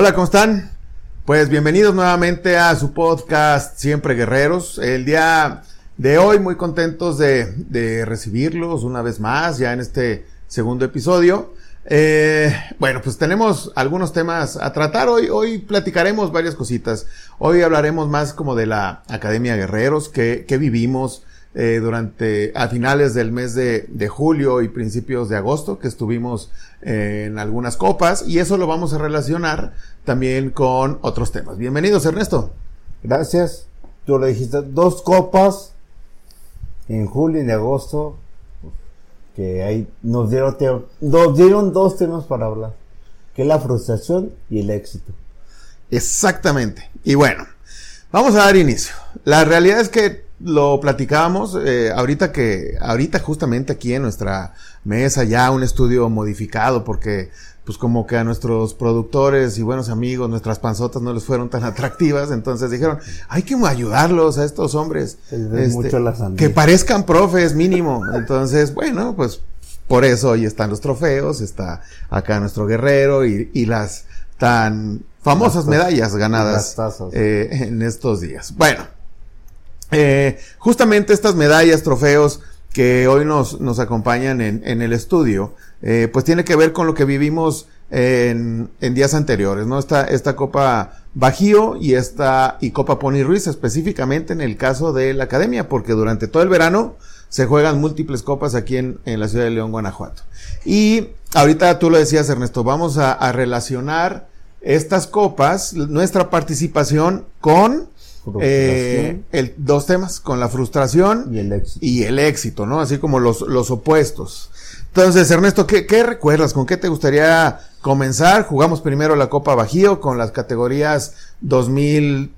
Hola, ¿cómo están? Pues bienvenidos nuevamente a su podcast Siempre Guerreros. El día de hoy muy contentos de, recibirlos una vez más ya en este segundo episodio. Eh, bueno, pues tenemos algunos temas a tratar. Hoy, hoy platicaremos varias cositas. Hoy hablaremos más como de la Academia Guerreros, que, que vivimos, eh, durante, a finales del mes de, de, julio y principios de agosto, que estuvimos eh, en algunas copas, y eso lo vamos a relacionar también con otros temas. Bienvenidos, Ernesto. Gracias. Tú le dijiste dos copas en julio y en agosto, que ahí nos dieron, nos dieron dos temas para hablar, que es la frustración y el éxito. Exactamente. Y bueno, vamos a dar inicio. La realidad es que lo platicábamos eh, ahorita que, ahorita justamente aquí en nuestra mesa ya un estudio modificado porque pues como que a nuestros productores y buenos amigos, nuestras panzotas no les fueron tan atractivas, entonces dijeron, hay que ayudarlos a estos hombres, este, que parezcan profes mínimo. Entonces, bueno, pues por eso hoy están los trofeos, está acá nuestro guerrero y, y las tan famosas medallas ganadas eh, en estos días. Bueno, eh, justamente estas medallas, trofeos que hoy nos, nos acompañan en, en el estudio, eh, pues tiene que ver con lo que vivimos en, en días anteriores, ¿no? Esta, esta Copa Bajío y esta, y Copa Pony Ruiz, específicamente en el caso de la academia, porque durante todo el verano se juegan múltiples copas aquí en, en la ciudad de León, Guanajuato. Y ahorita tú lo decías, Ernesto, vamos a, a relacionar estas copas, nuestra participación con eh, el, dos temas, con la frustración y el éxito, y el éxito ¿no? Así como los, los opuestos. Entonces, Ernesto, ¿qué, ¿qué, recuerdas? ¿Con qué te gustaría comenzar? Jugamos primero la Copa Bajío con las categorías 2012-2013,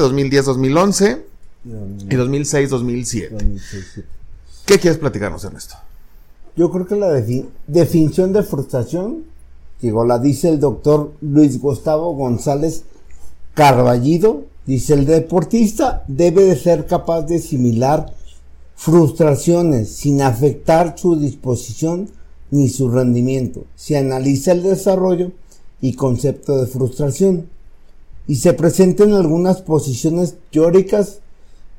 2010-2011 y 2006-2007. ¿Qué quieres platicarnos, Ernesto? Yo creo que la definición de frustración, digo, la dice el doctor Luis Gustavo González Carballido, Dice, el deportista debe de ser capaz de asimilar frustraciones sin afectar su disposición ni su rendimiento. Se analiza el desarrollo y concepto de frustración y se presenta en algunas posiciones teóricas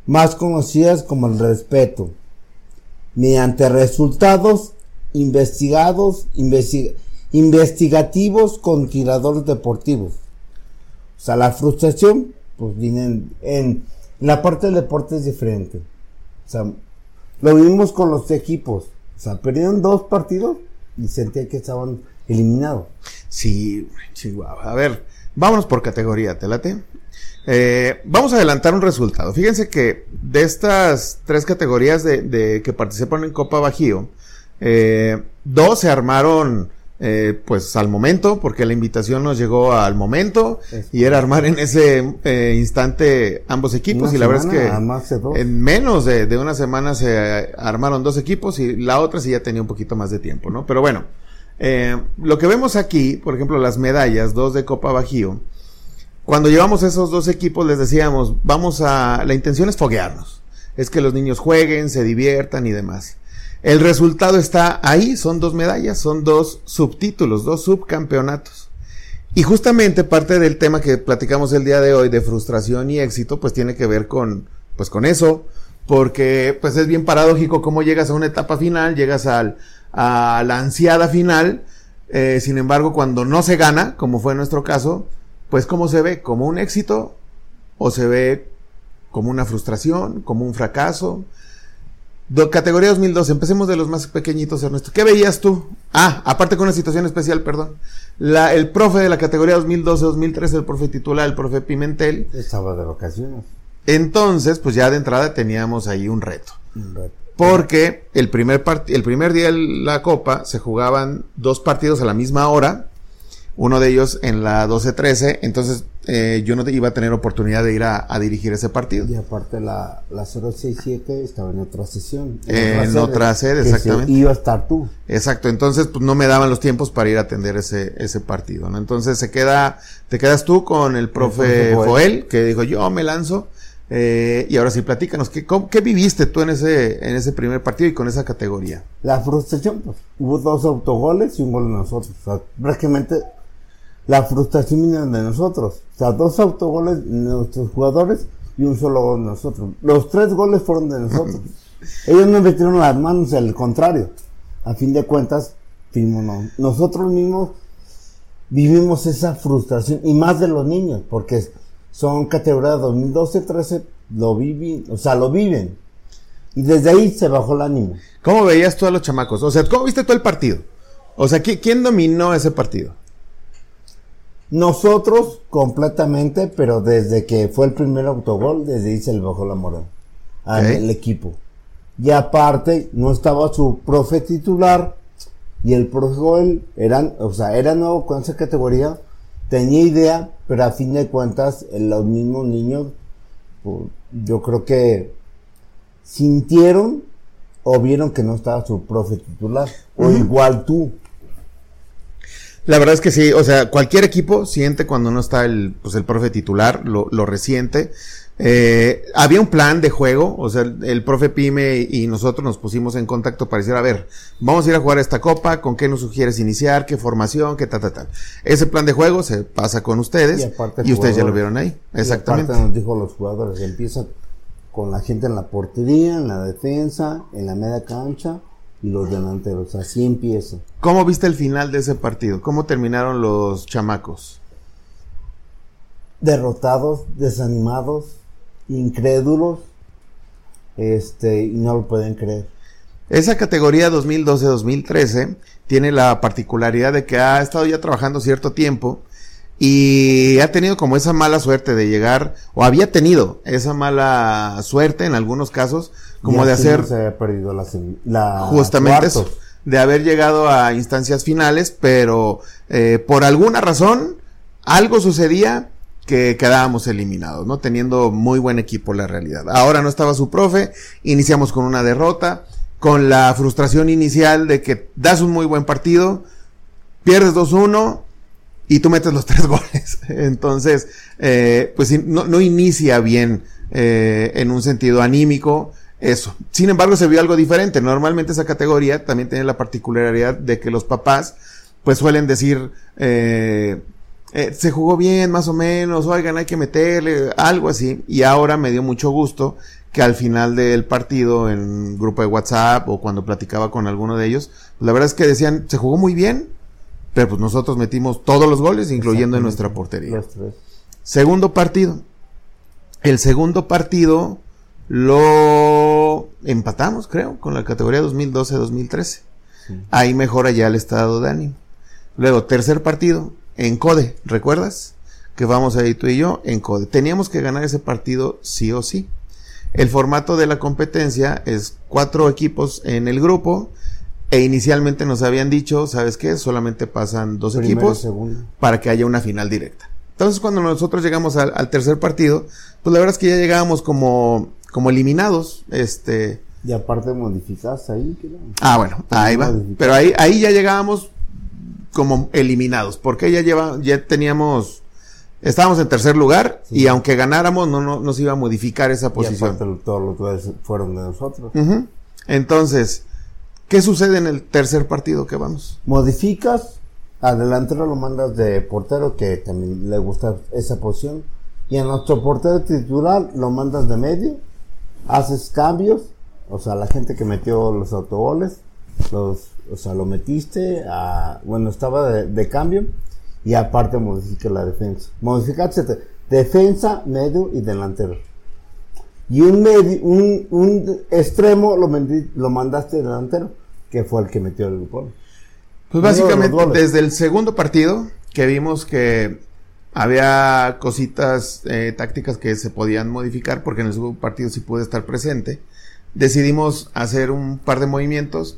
más conocidas como el respeto, mediante resultados investigados, investigativos con tiradores deportivos. O sea, la frustración pues vienen en la parte del deporte es diferente. O sea, lo vimos con los equipos. O sea, perdieron dos partidos y sentía que estaban eliminados. Sí, Chihuahua. A ver, vámonos por categoría, ¿te late? Eh, vamos a adelantar un resultado. Fíjense que de estas tres categorías de, que participan en Copa Bajío, eh, dos se armaron eh, pues al momento, porque la invitación nos llegó al momento y era armar en ese eh, instante ambos equipos y la verdad es que en menos de, una semana se armaron dos equipos y la otra sí ya tenía un poquito más de tiempo, ¿no? Pero bueno, eh, lo que vemos aquí, por ejemplo, las medallas, dos de Copa Bajío, cuando llevamos esos dos equipos les decíamos, vamos a, la intención es foguearnos, es que los niños jueguen, se diviertan y demás. El resultado está ahí, son dos medallas, son dos subtítulos, dos subcampeonatos. Y justamente parte del tema que platicamos el día de hoy de frustración y éxito, pues tiene que ver con, pues con eso, porque pues es bien paradójico cómo llegas a una etapa final, llegas al, a la ansiada final, eh, sin embargo cuando no se gana, como fue nuestro caso, pues cómo se ve, como un éxito o se ve como una frustración, como un fracaso, categoría 2012, empecemos de los más pequeñitos, Ernesto. ¿Qué veías tú? Ah, aparte con una situación especial, perdón. La, el profe de la categoría 2012-2013, el profe titular, el profe Pimentel. Estaba de vacaciones. Entonces, pues ya de entrada teníamos ahí un reto. Un reto. Porque el primer, el primer día de la Copa se jugaban dos partidos a la misma hora uno de ellos en la 12-13, entonces eh, yo no iba a tener oportunidad de ir a, dirigir ese partido. Y aparte la, la 067 estaba en otra sesión. En, otra, sede, exactamente. iba a estar tú. Exacto, entonces pues no me daban los tiempos para ir a atender ese, ese partido, ¿no? Entonces se queda, te quedas tú con el profe, Joel, que dijo yo me lanzo. Eh, y ahora sí, platícanos, ¿qué, ¿qué viviste tú en ese, en ese primer partido y con esa categoría? La frustración, pues, hubo dos autogoles y un gol de nosotros. O sea, prácticamente la frustración vino de nosotros. O sea, dos autogoles de nuestros jugadores y un solo gol de nosotros. Los tres goles fueron de nosotros. Ellos no metieron las manos, al contrario. A fin de cuentas, nosotros mismos vivimos esa frustración y más de los niños, porque son categoría 2012, 13, lo viven, o sea, lo viven. Y desde ahí se bajó el ánimo. ¿Cómo veías tú a los chamacos? O sea, ¿cómo viste todo el partido? O sea, ¿quién dominó ese partido? Nosotros completamente, pero desde que fue el primer autogol, desde ahí se le bajó la moral al equipo. Y aparte, no estaba su profe titular, y el profe Joel eran, o sea, era nuevo con esa categoría, tenía idea, pero a fin de cuentas, los mismos niños, pues, yo creo que sintieron o vieron que no estaba su profe titular, o igual tú. La verdad es que sí, o sea, cualquier equipo siente cuando no está el, pues el profe titular, lo, lo resiente. Eh, había un plan de juego, o sea, el, profe Pime y nosotros nos pusimos en contacto para decir, a ver, vamos a ir a jugar esta copa, ¿con qué nos sugieres iniciar? ¿Qué formación? ¿Qué tal, tal, tal? Ese plan de juego se pasa con ustedes y, ustedes ya lo vieron ahí, exactamente. Y aparte nos dijo los jugadores, empieza con la gente en la portería, en la defensa, en la media cancha y los delanteros, así empieza. ¿Cómo viste el final de ese partido? ¿Cómo terminaron los chamacos? Derrotados, desanimados, incrédulos este, y no lo pueden creer. Esa categoría 2012-2013 tiene la particularidad de que ha estado ya trabajando cierto tiempo y ha tenido como esa mala suerte de llegar, o había tenido esa mala suerte en algunos casos, como de hacer... Se había perdido la, justamente eso, de haber llegado a instancias finales, pero eh, por alguna razón algo sucedía que quedábamos eliminados, ¿no? Teniendo muy buen equipo la realidad. Ahora no estaba su profe, iniciamos con una derrota, con la frustración inicial de que das un muy buen partido, pierdes 2-1 y tú metes los tres goles. Entonces, eh, pues no, no, inicia bien eh, en un sentido anímico eso. Sin embargo, se vio algo diferente. Normalmente esa categoría también tiene la particularidad de que los papás pues suelen decir, eh, eh, se jugó bien, más o menos, oigan, hay que meterle, algo así. Y ahora me dio mucho gusto que al final del partido, en grupo de WhatsApp o cuando platicaba con alguno de ellos, la verdad es que decían, se jugó muy bien, pero pues nosotros metimos todos los goles, incluyendo en nuestra portería. Segundo partido. El segundo partido lo empatamos, creo, con la categoría 2012-2013. Ahí mejora ya el estado de ánimo. Luego, tercer partido, en CODE, ¿recuerdas? Que vamos ahí tú y yo en CODE. Teníamos que ganar ese partido sí o sí. El formato de la competencia es cuatro equipos en el grupo e inicialmente nos habían dicho, ¿sabes qué? Solamente pasan dos equipos para que haya una final directa. Entonces cuando nosotros llegamos al, tercer partido, pues la verdad es que ya llegábamos como, como eliminados, este... Y aparte modificaste ahí. Ah, bueno, ahí va. Pero ahí, ahí ya llegábamos como eliminados, porque ya lleva, ya teníamos, estábamos en tercer lugar y aunque ganáramos no, no nos iba a modificar esa posición. Y todos los fueron de nosotros. Entonces, ¿qué sucede en el tercer partido que vamos? Modificas, adelantero lo mandas de portero que también le gusta esa posición y a nuestro portero titular lo mandas de medio, haces cambios, o sea, la gente que metió los autogoles, los o sea, lo metiste a, bueno, estaba de, cambio y aparte modifica la defensa. Modificaste defensa, medio y delantero. Y un, medio, un, un extremo lo, lo mandaste delantero, que fue el que metió el gol. Pues básicamente desde el segundo partido que vimos que había cositas eh, tácticas que se podían modificar porque en el segundo partido sí pude estar presente, decidimos hacer un par de movimientos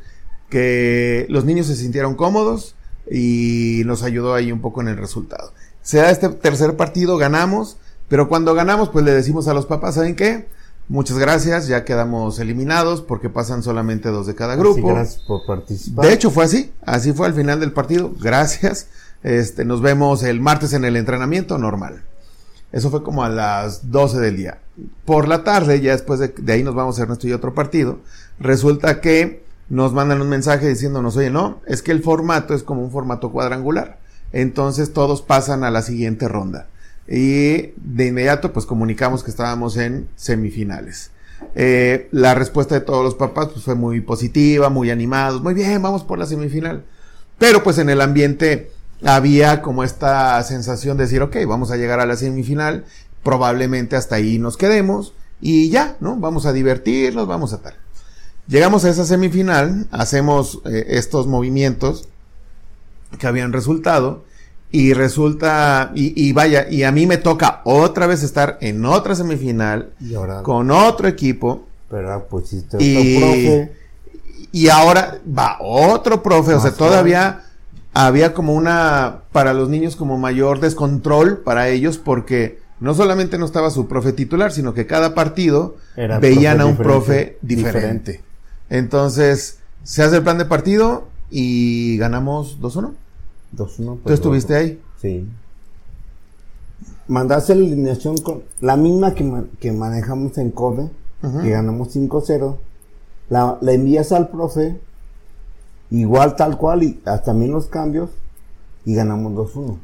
que los niños se sintieron cómodos y nos ayudó ahí un poco en el resultado. Se da este tercer partido, ganamos, pero cuando ganamos, pues le decimos a los papás, ¿saben qué? Muchas gracias, ya quedamos eliminados porque pasan solamente dos de cada grupo. gracias por participar. De hecho, fue así, así fue al final del partido. Gracias. Este, nos vemos el martes en el entrenamiento normal. Eso fue como a las 12 del día. Por la tarde, ya después de, de ahí nos vamos a Ernesto y otro partido. Resulta que nos mandan un mensaje diciéndonos, oye, no, es que el formato es como un formato cuadrangular. entonces todos pasan a la siguiente ronda. Y de inmediato pues comunicamos que estábamos en semifinales. Eh, la respuesta de todos los papás pues, fue muy positiva, muy animados, muy bien, vamos por la semifinal. Pero pues en el ambiente había como esta sensación de decir, ok, vamos a llegar a la semifinal, probablemente hasta ahí nos quedemos y ya, ¿no? Vamos a divertirnos, vamos a tal. Llegamos a esa semifinal, hacemos eh, estos movimientos que habían resultado y resulta, y, vaya, y a mí me toca otra vez estar en otra semifinal con otro equipo. Pero pues si te y, profe. y ahora va otro profe, o sea, todavía había como una, para los niños como mayor descontrol para ellos porque no solamente no estaba su profe titular, sino que cada partido veían a un profe diferente. Entonces, se hace el plan de partido y ganamos 2-1. 2-1. ¿Tú estuviste ahí? Sí. Mandaste la alineación con la misma que, manejamos en CODE, que ganamos 5-0. La, la, envías al profe, igual tal cual, y hasta también los cambios, y ganamos 2-1.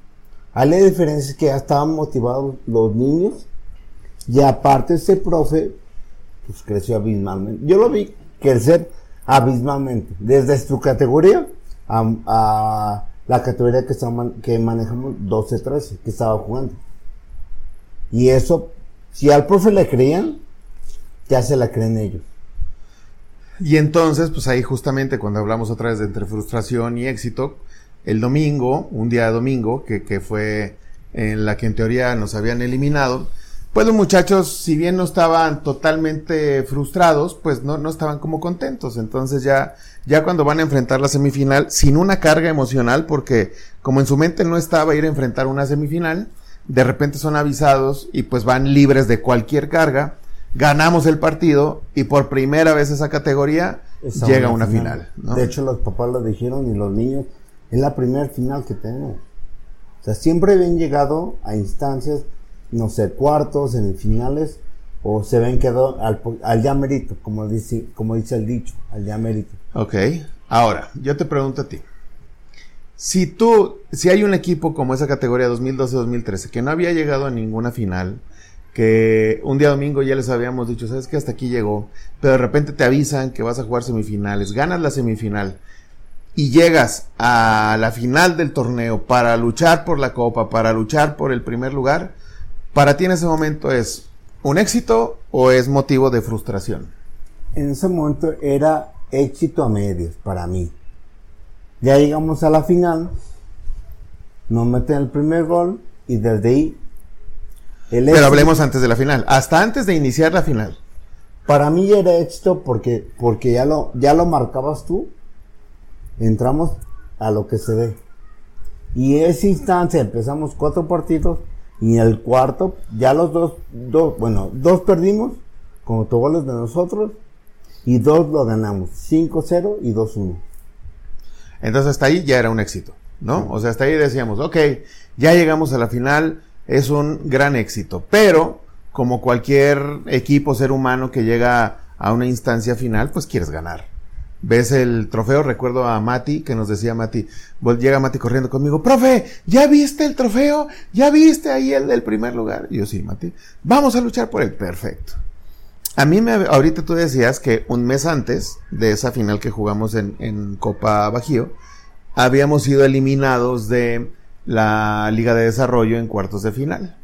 Hay la diferencia es que ya estaban motivados los niños, y aparte ese profe, pues creció abismalmente. Yo lo vi crecer abismalmente, desde su categoría a, la categoría que, que manejamos 12-13, que estaba jugando. Y eso, si al profe le creían, ya se la creen ellos. Y entonces, pues ahí justamente cuando hablamos otra vez de entre frustración y éxito, el domingo, un día domingo, que, que fue en la que en teoría nos habían eliminado, pues los muchachos, si bien no estaban totalmente frustrados, pues no, no estaban como contentos. Entonces ya, ya cuando van a enfrentar la semifinal, sin una carga emocional, porque como en su mente no estaba ir a enfrentar una semifinal, de repente son avisados y pues van libres de cualquier carga, ganamos el partido y por primera vez esa categoría llega a una final. De hecho los papás lo dijeron y los niños, es la primera final que tenemos. O sea, siempre habían llegado a instancias no sé, cuartos, semifinales, o se ven quedó al, al ya mérito, como dice, como dice el dicho, al ya mérito. Ok, ahora, yo te pregunto a ti. Si tú, si hay un equipo como esa categoría 2012-2013 que no había llegado a ninguna final, que un día domingo ya les habíamos dicho, sabes que hasta aquí llegó, pero de repente te avisan que vas a jugar semifinales, ganas la semifinal y llegas a la final del torneo para luchar por la copa, para luchar por el primer lugar, para ti en ese momento es un éxito o es motivo de frustración? En ese momento era éxito a medios para mí. Ya llegamos a la final, nos meten el primer gol y desde ahí... Pero hablemos antes de la final, hasta antes de iniciar la final. Para mí era éxito porque, porque ya, lo, ya lo marcabas tú. Entramos a lo que se ve. Y en esa instancia empezamos cuatro partidos y en el cuarto, ya los dos, dos bueno, dos perdimos con autogoles de nosotros y dos lo ganamos, 5-0 y 2-1. Entonces hasta ahí ya era un éxito, ¿no? O sea, hasta ahí decíamos, ok, ya llegamos a la final, es un gran éxito, pero como cualquier equipo, ser humano que llega a una instancia final, pues quieres ganar ves el trofeo, recuerdo a Mati, que nos decía Mati, llega Mati corriendo conmigo, profe, ¿ya viste el trofeo? ¿Ya viste ahí el del primer lugar? Y yo sí, Mati, vamos a luchar por el perfecto. A mí me, ahorita tú decías que un mes antes de esa final que jugamos en, en Copa Bajío, habíamos sido eliminados de la Liga de Desarrollo en cuartos de final.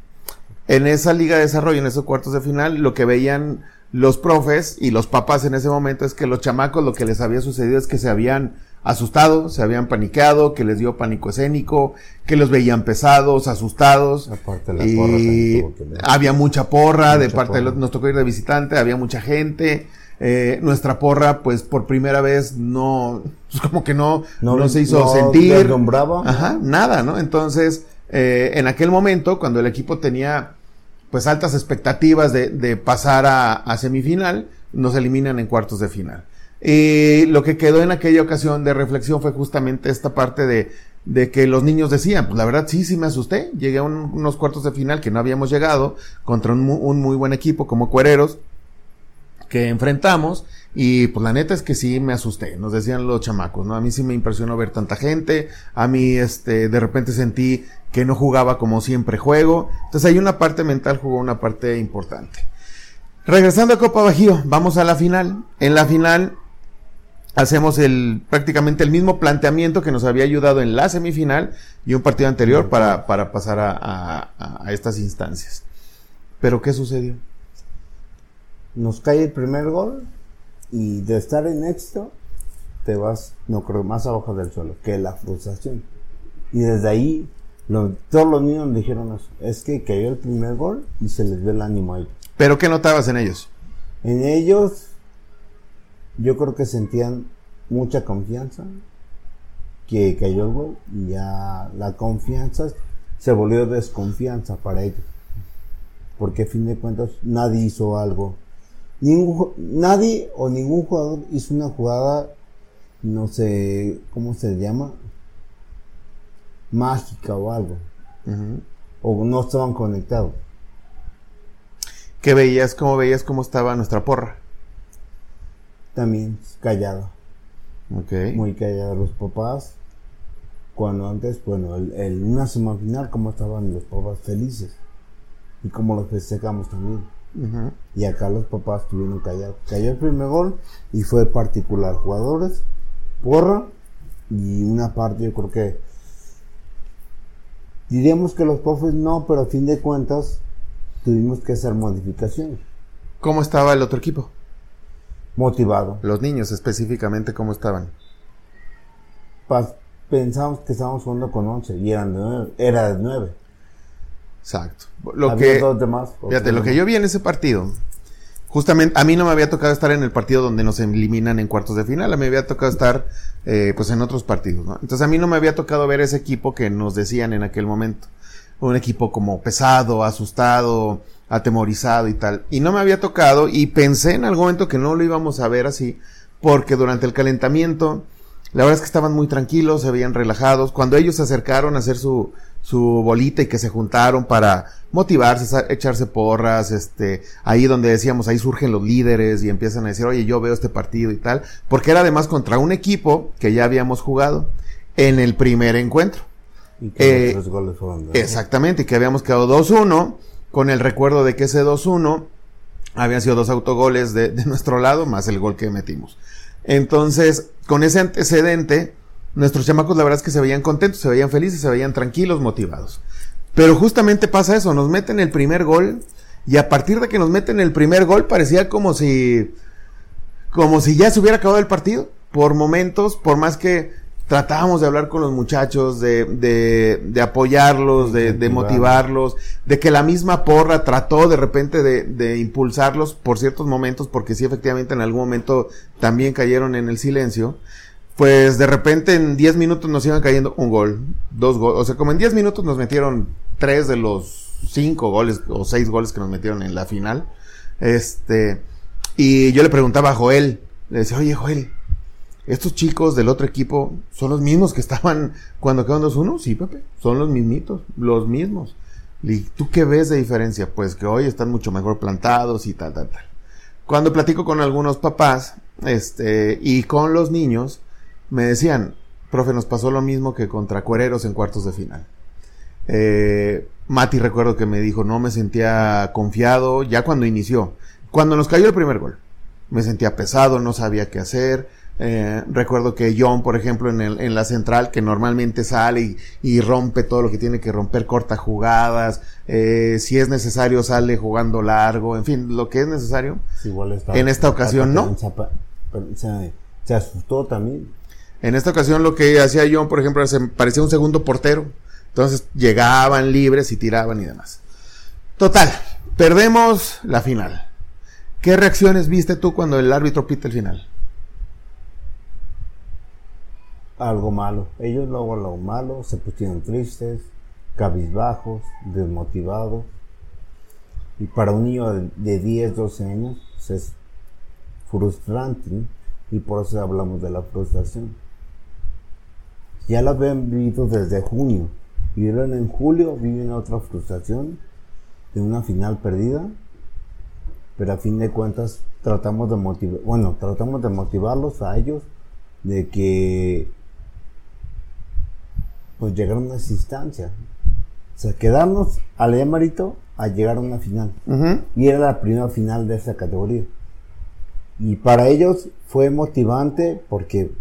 En esa Liga de Desarrollo, en esos cuartos de final, lo que veían los profes y los papás en ese momento es que los chamacos lo que les había sucedido es que se habían asustado, se habían paniqueado, que les dio pánico escénico, que los veían pesados, asustados. y había mucha porra de parte de los, nos tocó ir de visitante, había mucha gente. Eh, nuestra porra, pues por primera vez no, pues como que no, no, se hizo sentir. Ajá, nada, ¿no? Entonces, eh, en aquel momento, cuando el equipo tenía pues altas expectativas de, de pasar a, semifinal, nos eliminan en cuartos de final. Y lo que quedó en aquella ocasión de reflexión fue justamente esta parte de, de que los niños decían, pues la verdad sí, sí me asusté, llegué a unos cuartos de final que no habíamos llegado contra un, un muy buen equipo como Cuereros que enfrentamos Y pues la neta es que sí me asusté, nos decían los chamacos, ¿no? A mí sí me impresionó ver tanta gente, a mí este, de repente sentí que no jugaba como siempre juego. Entonces hay una parte mental, jugó una parte importante. Regresando a Copa Bajío, vamos a la final. En la final hacemos el prácticamente el mismo planteamiento que nos había ayudado en la semifinal y un partido anterior para, para pasar a, a, estas instancias. Pero ¿qué sucedió? Nos cae el primer gol y de estar en éxito te vas, no creo, más abajo del suelo, que la frustración. Y desde ahí todos los niños dijeron eso, es que cayó el primer gol y se les ve el ánimo ahí. ¿Pero qué notabas en ellos? En ellos yo creo que sentían mucha confianza que cayó el gol y ya la confianza se volvió desconfianza para ellos. Porque a fin de cuentas nadie hizo algo. Ningún, nadie o ningún jugador hizo una jugada, no sé cómo se llama, mágica o algo. O no estaban conectados. ¿Qué veías? ¿Cómo veías cómo estaba nuestra porra? también callado. Okay. Muy callado los papás. Cuando antes, bueno, el, una semana final, cómo estaban los papás felices. Y cómo los festejamos también. Y acá los papás estuvieron callados. Cayó el primer gol y fue particular. Jugadores, porra y una parte, yo creo que diríamos que los profes no, pero a fin de cuentas tuvimos que hacer modificaciones. ¿Cómo estaba el otro equipo? motivado. Los niños específicamente, ¿cómo estaban? pensamos que estábamos jugando con 11 y eran de 9, era de 9. Exacto. Lo que, demás, fíjate, lo que yo vi en ese partido, justamente a mí no me había tocado estar en el partido donde nos eliminan en cuartos de final, a mí me había tocado estar eh, pues en otros partidos, ¿no? Entonces a mí no me había tocado ver ese equipo que nos decían en aquel momento. Un equipo como pesado, asustado, atemorizado y tal. Y no me había tocado y pensé en algún momento que no lo íbamos a ver así, porque durante el calentamiento, la verdad es que estaban muy tranquilos, se veían relajados. Cuando ellos se acercaron a hacer su, su bolita y que se juntaron para motivarse, echarse porras, este, ahí donde decíamos, ahí surgen los líderes y empiezan a decir, oye, yo veo este partido y tal, porque era además contra un equipo que ya habíamos jugado en el primer encuentro. Y que eh, goles fueron Exactamente, y que habíamos quedado 2-1 con el recuerdo de que ese 2-1 habían sido dos autogoles de, nuestro lado, más el gol que metimos. Entonces, con ese antecedente, nuestros chamacos la verdad es que se veían contentos, se veían felices, se veían tranquilos, motivados. Pero justamente pasa eso, nos meten el primer gol y a partir de que nos meten el primer gol parecía como si como si ya se hubiera acabado el partido. Por momentos, por más que tratábamos de hablar con los muchachos, de, de, de apoyarlos, de, de, motivarlos, de que la misma porra trató de repente de, de, impulsarlos por ciertos momentos, porque sí, efectivamente, en algún momento también cayeron en el silencio. Pues de repente en 10 minutos nos iban cayendo un gol, dos goles, o sea, como en 10 minutos nos metieron tres de los cinco goles o seis goles que nos metieron en la final. Este, y yo le preguntaba a Joel, le decía, oye Joel, estos chicos del otro equipo son los mismos que estaban cuando quedaron 2-1. Sí, Pepe, son los mismitos, los mismos. ¿Y tú qué ves de diferencia? Pues que hoy están mucho mejor plantados y tal, tal, tal. Cuando platico con algunos papás, este, y con los niños, me decían, profe, nos pasó lo mismo que contra Cuereros en cuartos de final. Eh, Mati recuerdo que me dijo, no me sentía confiado ya cuando inició. Cuando nos cayó el primer gol, me sentía pesado, no sabía qué hacer, eh, recuerdo que John, por ejemplo, en, el, en la central, que normalmente sale y, rompe todo lo que tiene que romper, corta jugadas, eh, si es necesario sale jugando largo, en fin, lo que es necesario. en esta ocasión no. Se, asustó también. En esta ocasión lo que hacía John, por ejemplo, parecía un segundo portero. Entonces llegaban libres y tiraban y demás. Total, perdemos la final. ¿Qué reacciones viste tú cuando el árbitro pita el final? Algo malo. Ellos luego lo malo se pusieron tristes, cabizbajos, desmotivados. Y para un niño de 10, 12 años pues, es frustrante y por eso hablamos de la frustración. Ya la habían vivido desde junio. Vivieron en julio, viven otra frustración de una final perdida. pero a fin de cuentas tratamos de motivar, bueno, tratamos de motivarlos a ellos de que pues llegaron a esa instancia. O sea, quedarnos al Emarito a llegar a una final. Y era la primera final de esa categoría. Y para ellos fue motivante porque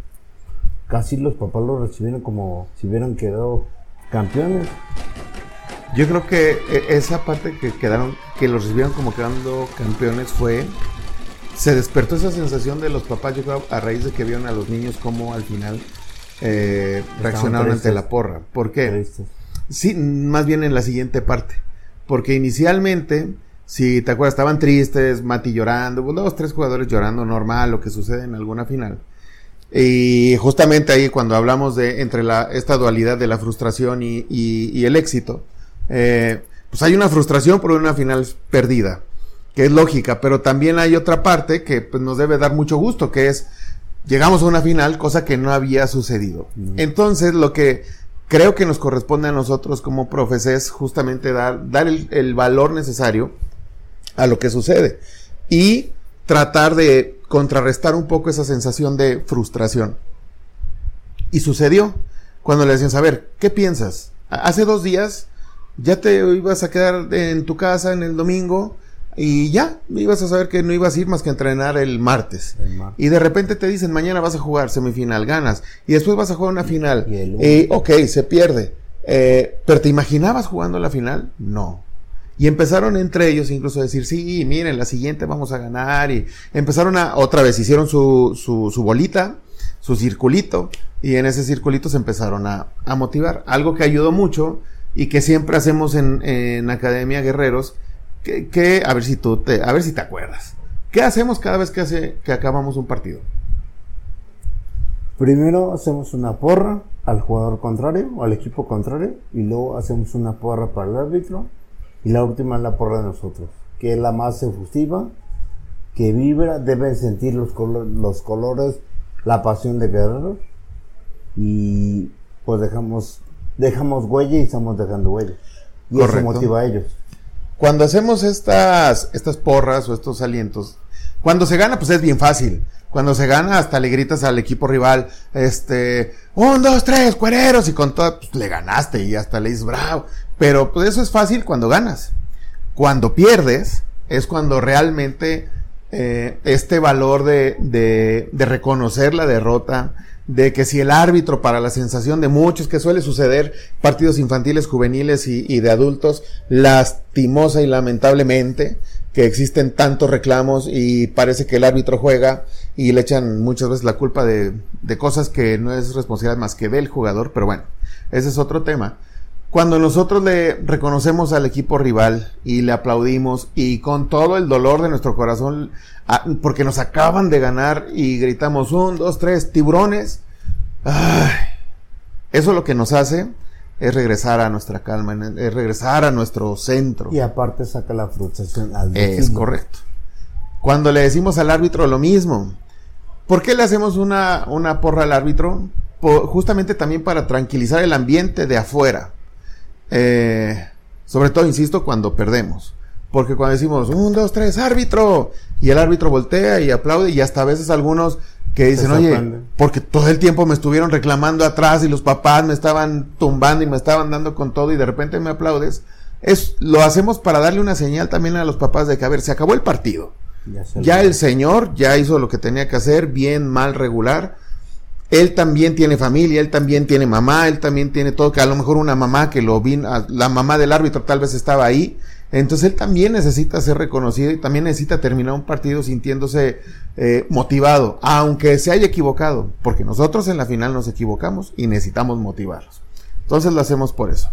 casi los papás lo recibieron como si hubieran quedado campeones. Yo creo que eh, esa parte que quedaron, que los recibieron como quedando campeones fue, se despertó esa sensación de los papás, yo creo, a raíz de que vieron a los niños como al final eh, reaccionaron ante la porra. ¿Por qué? Sí, más bien en la siguiente parte. Porque inicialmente, si te acuerdas, estaban tristes, Mati llorando, dos, tres jugadores llorando, normal, lo que sucede en alguna final. Y justamente ahí cuando hablamos de entre la, esta dualidad de la frustración y, el éxito, eh, pues hay una frustración por una final perdida, que es lógica, pero también hay otra parte que pues, nos debe dar mucho gusto, que es llegamos a una final, cosa que no había sucedido. Entonces, lo que creo que nos corresponde a nosotros como profes es justamente dar, dar el, el valor necesario a lo que sucede y tratar de contrarrestar un poco esa sensación de frustración. Y sucedió cuando le decían, a ver, ¿qué piensas? Hace dos días ya te ibas a quedar en tu casa en el domingo y ya, ibas a saber que no ibas a ir más que a entrenar el martes. Y de repente te dicen, mañana vas a jugar semifinal, ganas. Y después vas a jugar una final. Y, ok, se pierde. Eh, ¿Pero te imaginabas jugando la final? No. Y empezaron entre ellos incluso a decir, sí, miren, la siguiente vamos a ganar. Y empezaron a, otra vez, hicieron su, su, su bolita, su circulito. Y en ese circulito se empezaron a, a motivar. Algo que ayudó mucho y que siempre hacemos en, en Academia Guerreros ¿Qué, a ver si tú te, a ver si te acuerdas. ¿Qué hacemos cada vez que hace que acabamos un partido? Primero hacemos una porra al jugador contrario o al equipo contrario y luego hacemos una porra para el árbitro y la última es la porra de nosotros, que es la más efusiva, que vibra, deben sentir los, los colores, la pasión de guerreros y pues dejamos dejamos huella y estamos dejando huella. Y eso motiva a ellos. Cuando hacemos estas, estas porras o estos alientos, cuando se gana, pues es bien fácil. Cuando se gana, hasta le gritas al equipo rival, este, un, dos, tres, cuereros, y con todo, pues le ganaste y hasta le dices bravo. Pero pues eso es fácil cuando ganas. Cuando pierdes, es cuando realmente eh, este valor de, de, de reconocer la derrota, de que si el árbitro, para la sensación de muchos que suele suceder, partidos infantiles, juveniles y, de adultos, lastimosa y lamentablemente, que existen tantos reclamos y parece que el árbitro juega y le echan muchas veces la culpa de, de cosas que no es responsabilidad más que del jugador, pero bueno, ese es otro tema. Cuando nosotros le reconocemos al equipo rival y le aplaudimos y con todo el dolor de nuestro corazón, porque nos acaban de ganar y gritamos un, dos, tres, tiburones, eso lo que nos hace es regresar a nuestra calma, es regresar a nuestro centro. Y aparte saca la frustración al Es correcto. Cuando le decimos al árbitro lo mismo, ¿por qué le hacemos una, una porra al árbitro? justamente también para tranquilizar el ambiente de afuera. Eh, sobre todo, insisto, cuando perdemos. Porque cuando decimos, un, dos, tres, árbitro, y el árbitro voltea y aplaude, y hasta a veces algunos que dicen, oye, porque todo el tiempo me estuvieron reclamando atrás y los papás me estaban tumbando y me estaban dando con todo y de repente me aplaudes. Es, lo hacemos para darle una señal también a los papás de que, a ver, se acabó el partido. ya el señor ya hizo lo que tenía que hacer, bien, mal, regular él también tiene familia, él también tiene mamá, él también tiene todo, que a lo mejor una mamá que lo vino, la mamá del árbitro tal vez estaba ahí, entonces él también necesita ser reconocido y también necesita terminar un partido sintiéndose eh, motivado, aunque se haya equivocado, porque nosotros en la final nos equivocamos y necesitamos motivarlos. Entonces lo hacemos por eso.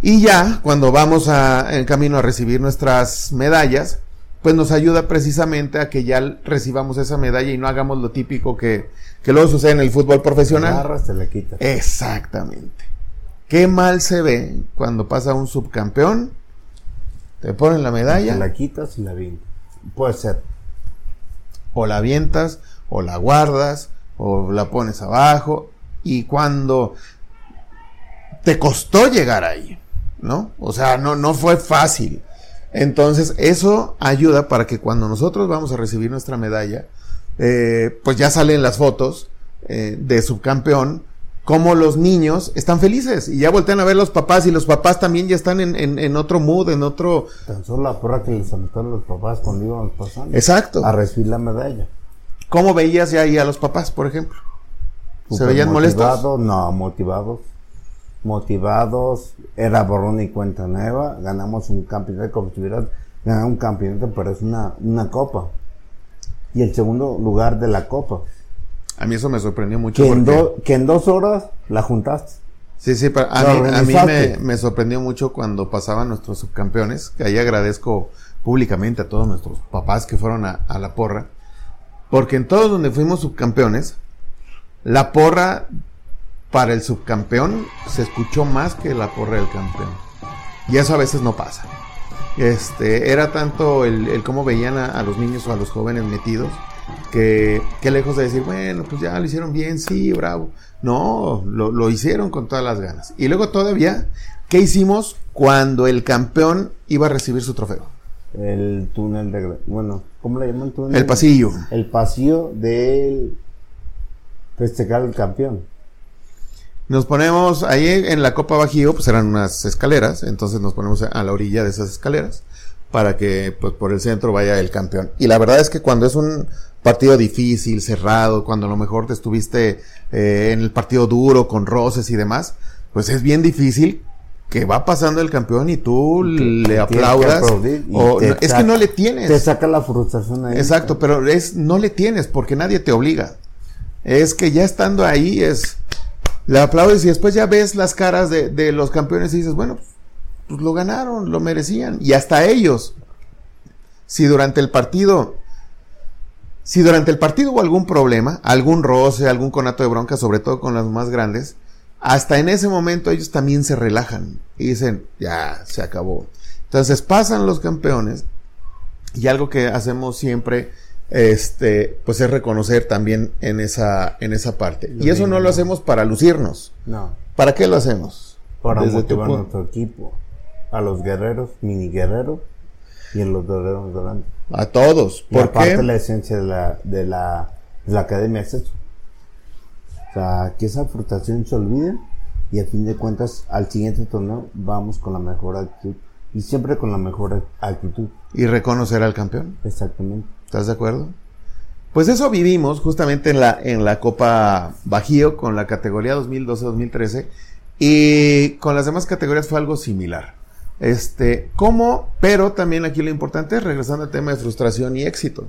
Y ya, cuando vamos a, en camino a recibir nuestras medallas, pues nos ayuda precisamente a que ya recibamos esa medalla y no hagamos lo típico que, que luego sucede en el fútbol profesional. Agarras, te la quitas. Exactamente. Qué mal se ve cuando pasa un subcampeón, te ponen la medalla. Te la quitas y la avientas. Puede ser. O la avientas, o la guardas, o la pones abajo. Y cuando te costó llegar ahí, ¿no? O sea, no, no fue fácil Entonces, eso ayuda para que cuando nosotros vamos a recibir nuestra medalla, eh, pues ya salen las fotos eh, de subcampeón, como los niños están felices y ya voltean a ver los papás y los papás también ya están en, en, en otro mood, en otro... Tan solo la porra que les aventaron los papás cuando íbamos pasando. Exacto. A recibir la medalla. ¿Cómo veías ya ahí a los papás, por ejemplo? ¿Se veían molestos? No, motivados. Motivados. Era borrón y cuenta nueva. Ganamos un campeonato, como si hubieras ganado un campeonato, pero es una, una copa. Y el segundo lugar de la copa. A mí eso me sorprendió mucho. Que en, do- que en dos horas la juntaste. Sí, sí, pero a mí, a mí me, sorprendió mucho cuando pasaban nuestros subcampeones, que ahí agradezco públicamente a todos nuestros papás que fueron a, a la porra, porque en todos donde fuimos subcampeones, la porra para el subcampeón se escuchó más que la porra del campeón. Y eso a veces no pasa. Este, era tanto el, el cómo veían a, a los niños o a los jóvenes metidos, que, que lejos de decir, bueno, pues ya lo hicieron bien, sí, bravo. No, lo, lo hicieron con todas las ganas. Y luego todavía, ¿qué hicimos cuando el campeón iba a recibir su trofeo? El túnel de... Bueno, ¿cómo le llaman túnel? El pasillo. El pasillo del festejar el campeón. Nos ponemos ahí en la Copa Bajío, pues eran unas escaleras, entonces nos ponemos a la orilla de esas escaleras para que pues por el centro vaya el campeón. Y la verdad es que cuando es un partido difícil, cerrado, cuando a lo mejor te estuviste eh, en el partido duro, con roces y demás, pues es bien difícil que va pasando el campeón y tú le aplaudas. o- no, es que no le tienes. Te saca la frustración ahí. Exacto, pero es no le tienes porque nadie te obliga. Es que ya estando ahí es le aplaudes y después ya ves las caras de, de los campeones y dices, bueno, pues lo ganaron, lo merecían y hasta ellos. Si durante el partido si durante el partido hubo algún problema, algún roce, algún conato de bronca, sobre todo con las más grandes, hasta en ese momento ellos también se relajan y dicen, ya, se acabó. Entonces pasan los campeones y algo que hacemos siempre, este, pues es reconocer también en esa, en esa parte. Lo y eso no lo hacemos para lucirnos. No. ¿Para qué lo hacemos? Para Desde tu motivar a punto. nuestro equipo. A los guerreros, mini guerreros y a los guerreros grandes. A todos. Y ¿Por aparte qué? la esencia de la, de la, de la academia es eso. O sea, que esa frustración se olvide y a fin de cuentas al siguiente torneo vamos con la mejor actitud. Y siempre con la mejor actitud. Y reconocer al campeón. Exactamente. ¿Estás de acuerdo? Pues eso vivimos justamente en la, en la Copa Bajío con la categoría 2012-2013 y con las demás categorías fue algo similar. Este, ¿cómo? Pero también aquí lo importante es regresando al tema de frustración y éxito.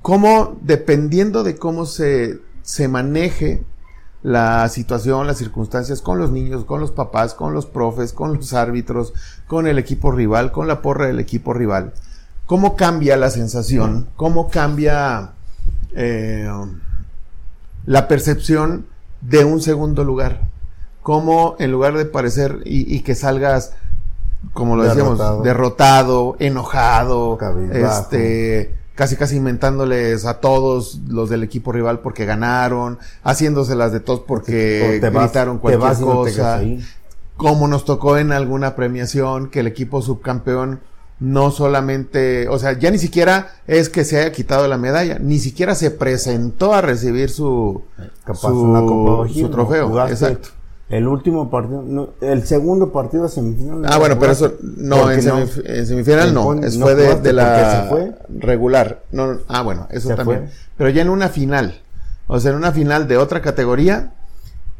¿Cómo, dependiendo de cómo se, se maneje la situación, las circunstancias con los niños, con los papás, con los profes, con los árbitros, con el equipo rival, con la porra del equipo rival, cómo cambia la sensación, cómo cambia eh, la percepción de un segundo lugar, cómo en lugar de parecer y, y que salgas, como lo decíamos, Derrotado. enojado, Cabizbajo. este, casi casi inventándoles a todos los del equipo rival porque ganaron, haciéndoselas de todos porque te vas- gritaron te cualquier vas no te cosa como nos tocó en alguna premiación, que el equipo subcampeón no solamente, o sea, ya ni siquiera es que se haya quitado la medalla, ni siquiera se presentó a recibir su, Capaz su, una Copa Bajío, su trofeo. Exacto. El último partido, no, el segundo partido de semifinal. Ah, bueno, pero eso, no, en, semif- en semifinal no, fue de, la porque se fue. regular. No, no, ah, bueno, eso Se también. fue. Pero ya en una final, o sea, en una final de otra categoría,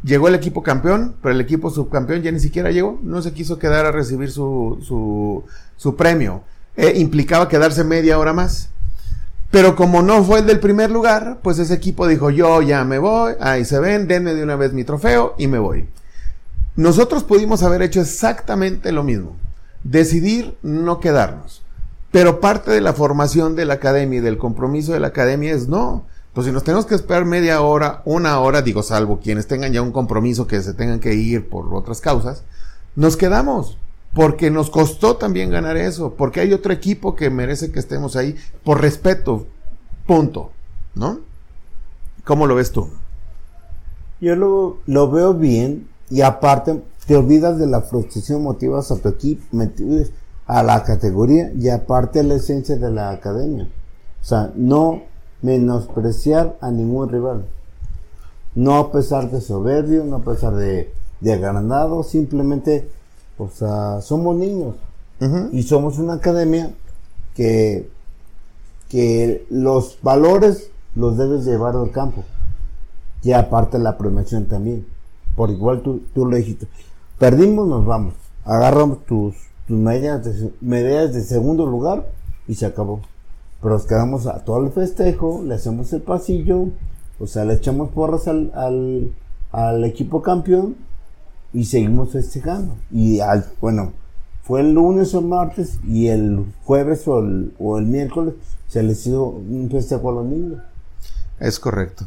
llegó el equipo campeón, pero el equipo subcampeón ya ni siquiera llegó, no se quiso quedar a recibir su, su, su premio. Eh, implicaba quedarse media hora más. Pero como no fue el del primer lugar, pues ese equipo dijo, yo ya me voy, ahí se ven, denme de una vez mi trofeo y me voy. Nosotros pudimos haber hecho exactamente lo mismo. Decidir no quedarnos. Pero parte de la formación de la academia y del compromiso de la academia es no. Pues si nos tenemos que esperar media hora, una hora, digo, salvo quienes tengan ya un compromiso que se tengan que ir por otras causas, nos quedamos. Porque nos costó también ganar eso. Porque hay otro equipo que merece que estemos ahí por respeto. Punto. ¿No? ¿Cómo lo ves tú? Yo lo, lo veo bien y aparte te olvidas de la frustración, motivas a tu equipo, a la categoría y aparte la esencia de la academia. O sea, no menospreciar a ningún rival. No a pesar de soberbio, no a pesar de, de agrandado, simplemente, o sea, somos niños. Y somos una academia que, que los valores los debes llevar al campo. Y aparte la premiación también. Por igual tú, tú lo dijiste. Perdimos, nos vamos. Agarramos tus, tus medallas, de, medallas de segundo lugar y se acabó. Pero nos quedamos a todo el festejo, le hacemos el pasillo, o sea, le echamos porras al, al, al equipo campeón y seguimos festejando. Y al, bueno, fue el lunes o martes y el jueves o el, o el miércoles se les hizo un festejo a los niños. Es correcto.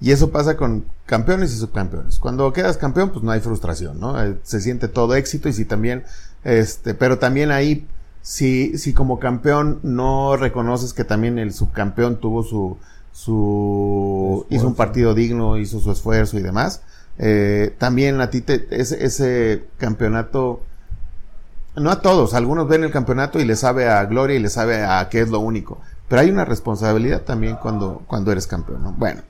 Y eso pasa con campeones y subcampeones. Cuando quedas campeón, pues no hay frustración, ¿no? Eh, se siente todo éxito y si también, este, pero también ahí, si, si como campeón no reconoces que también el subcampeón tuvo su, su, hizo un partido digno, hizo su esfuerzo y demás, eh, también a ti te, ese, ese campeonato, no a todos, algunos ven el campeonato y le sabe a gloria y le sabe a qué es lo único, pero hay una responsabilidad también cuando, cuando eres campeón, ¿no? Bueno.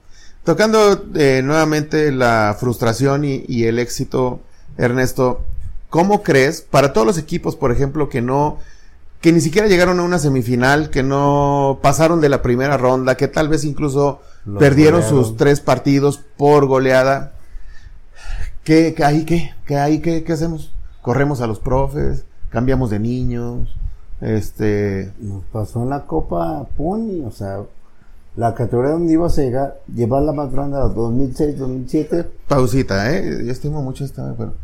Tocando eh, nuevamente la frustración y, y, el éxito, Ernesto, ¿cómo crees para todos los equipos, por ejemplo, que no, que ni siquiera llegaron a una semifinal, que no pasaron de la primera ronda, que tal vez incluso Los perdieron golearon. sus tres partidos por goleada? ¿Qué, qué hay qué? ¿Qué hay qué, qué hacemos? Corremos a los profes, cambiamos de niños, este... Nos pasó en la Copa Pony, o sea, la categoría donde ibas a llegar, llevar la más grande a 2006, 2007. Pausita, ¿eh? Yo estimo mucho esta, pero...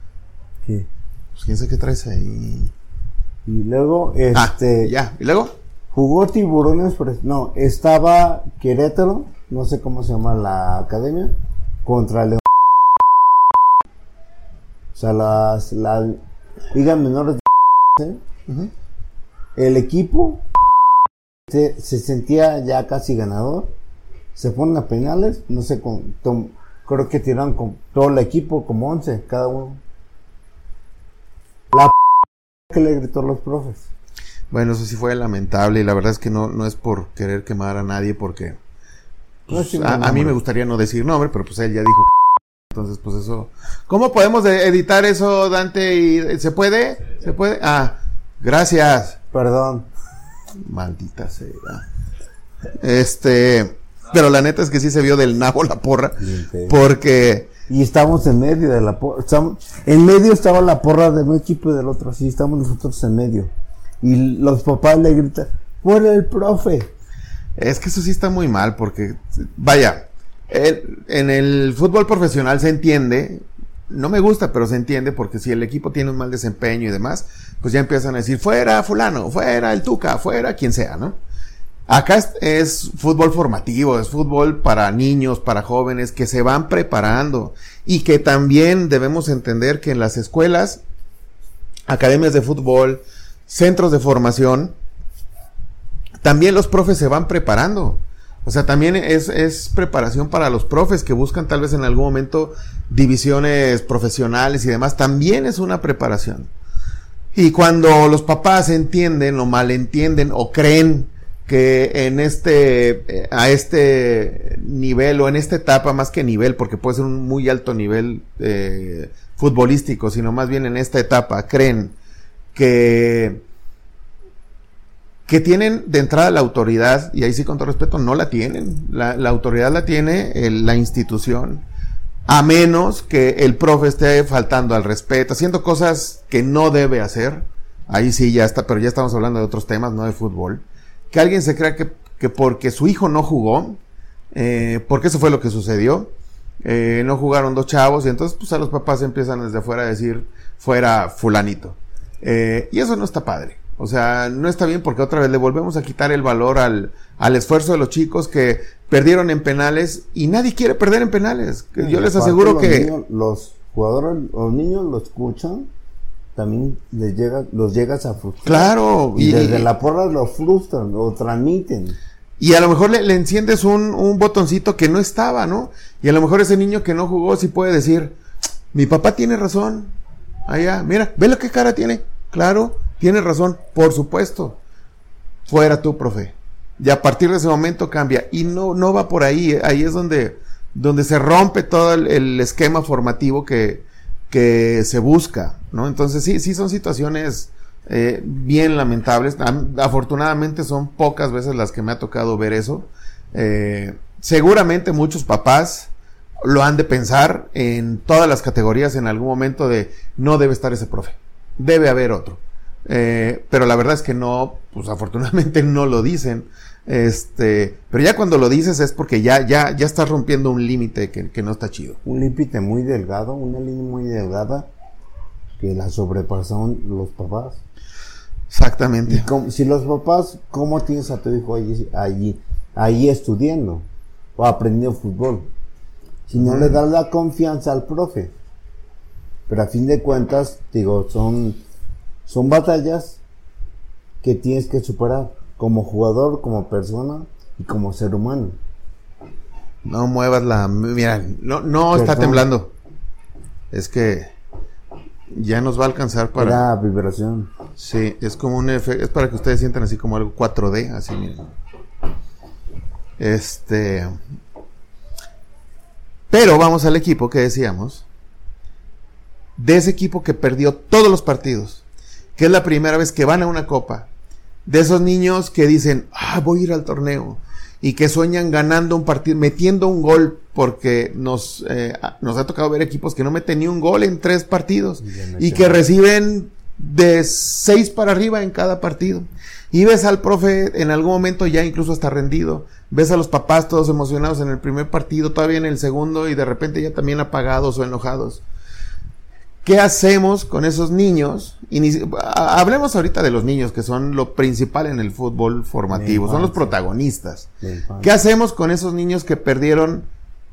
¿Qué? Pues quién sabe qué traes ahí. Y luego, este... Ah, ya, ¿y luego? Jugó Tiburones, no, estaba Querétaro, no sé cómo se llama la academia, contra León. O sea, las, las ligas menores de... ¿eh? Uh -huh. El equipo se, se, sentía ya casi ganador. Se ponen a penales, no sé, con, con, creo que tiraron con todo el equipo como 11 cada uno. Que le gritó a los profes. Bueno, eso sí fue lamentable y la verdad es que no, no es por querer quemar a nadie porque pues, no, a, a, mí me gustaría no decir nombre, pero pues él ya dijo entonces pues eso. ¿Cómo podemos editar eso, Dante? ¿Y, ¿Se puede? ¿Se puede? Ah, gracias. Perdón. Maldita sea. Este, pero la neta es que sí se vio del nabo la porra, porque y estamos en medio de la porra, estamos, en medio estaba la porra de un equipo y del otro, así estamos nosotros en medio. Y los papás le gritan, ¡fuera el profe! Es que eso sí está muy mal, porque, vaya, el, en el fútbol profesional se entiende, no me gusta, pero se entiende, porque si el equipo tiene un mal desempeño y demás, pues ya empiezan a decir, fuera fulano, fuera el Tuca, fuera quien sea, ¿no? Acá es, fútbol formativo, es fútbol para niños, para jóvenes que se van preparando y que también debemos entender que en las escuelas, academias de fútbol, centros de formación, también los profes se van preparando. O sea, también es, es preparación para los profes que buscan tal vez en algún momento divisiones profesionales y demás. También es una preparación. Y cuando los papás entienden o malentienden o creen que en este, a este nivel o en esta etapa, más que nivel, porque puede ser un muy alto nivel eh, futbolístico, sino más bien en esta etapa, creen que, que tienen de entrada la autoridad, y ahí sí con todo respeto, no la tienen. La, la autoridad la tiene el, la institución, a menos que el profe esté faltando al respeto, haciendo cosas que no debe hacer. Ahí sí ya está, pero ya estamos hablando de otros temas, no de fútbol que alguien se crea que, que porque su hijo no jugó, eh, porque eso fue lo que sucedió, eh, no jugaron dos chavos y entonces pues a los papás empiezan desde afuera a decir fuera fulanito. Eh, y eso no está padre. O sea, no está bien porque otra vez le volvemos a quitar el valor al, al esfuerzo de los chicos que perdieron en penales y nadie quiere perder en penales. Yo les aseguro los que... Niños, los jugadores, los niños lo escuchan también les llega, los llegas a frustrar. Claro. Y, y desde la porra lo frustran, lo transmiten. Y a lo mejor le, le, enciendes un, un botoncito que no estaba, ¿no? Y a lo mejor ese niño que no jugó sí puede decir, mi papá tiene razón. Allá, mira, ve lo que cara tiene. claro, tienes razón, por supuesto. Fuera tú, profe. Y a partir de ese momento cambia. Y no, no va por ahí. eh. Ahí es donde, donde se rompe todo el, el esquema formativo que, que se busca, ¿no? Entonces sí, sí son situaciones eh, bien lamentables. Am- Afortunadamente son pocas veces las que me ha tocado ver eso. Eh, seguramente muchos papás lo han de pensar en todas las categorías en algún momento de no debe estar ese profe, debe haber otro. Eh, pero la verdad es que no, pues afortunadamente no lo dicen. Este, pero ya cuando lo dices es porque ya, ya, ya estás rompiendo un límite que, que no está chido. Un límite muy delgado, una línea muy delgada que la sobrepasaron los papás. Exactamente. Si los papás, ¿cómo tienes a tu hijo allí, allí, allí estudiando o aprendiendo fútbol? Si no le das la confianza al profe. Pero a fin de cuentas, digo, son, son batallas que tienes que superar como jugador, como persona y como ser humano. No muevas la. Mira, no, no está temblando. Es que ya nos va a alcanzar para. Era vibración. Sí, es como un efecto. Es para que ustedes sientan así como algo 4D, así miren. Este. Pero vamos al equipo que decíamos. De ese equipo que perdió todos los partidos. Que es la primera vez que van a una copa. De esos niños que dicen, ah, voy a ir al torneo. Y que sueñan ganando un partido, metiendo un gol. Porque nos, eh, nos ha tocado ver equipos que no meten ni un gol en tres partidos. Y que reciben de seis para arriba en cada partido. Y ves al profe en algún momento ya incluso hasta rendido. Ves a los papás todos emocionados en el primer partido, todavía en el segundo y de repente ya también apagados o enojados. ¿Qué hacemos con esos niños? Hablemos ahorita de los niños que son lo principal en el fútbol formativo, son los protagonistas. ¿Qué hacemos con esos niños que perdieron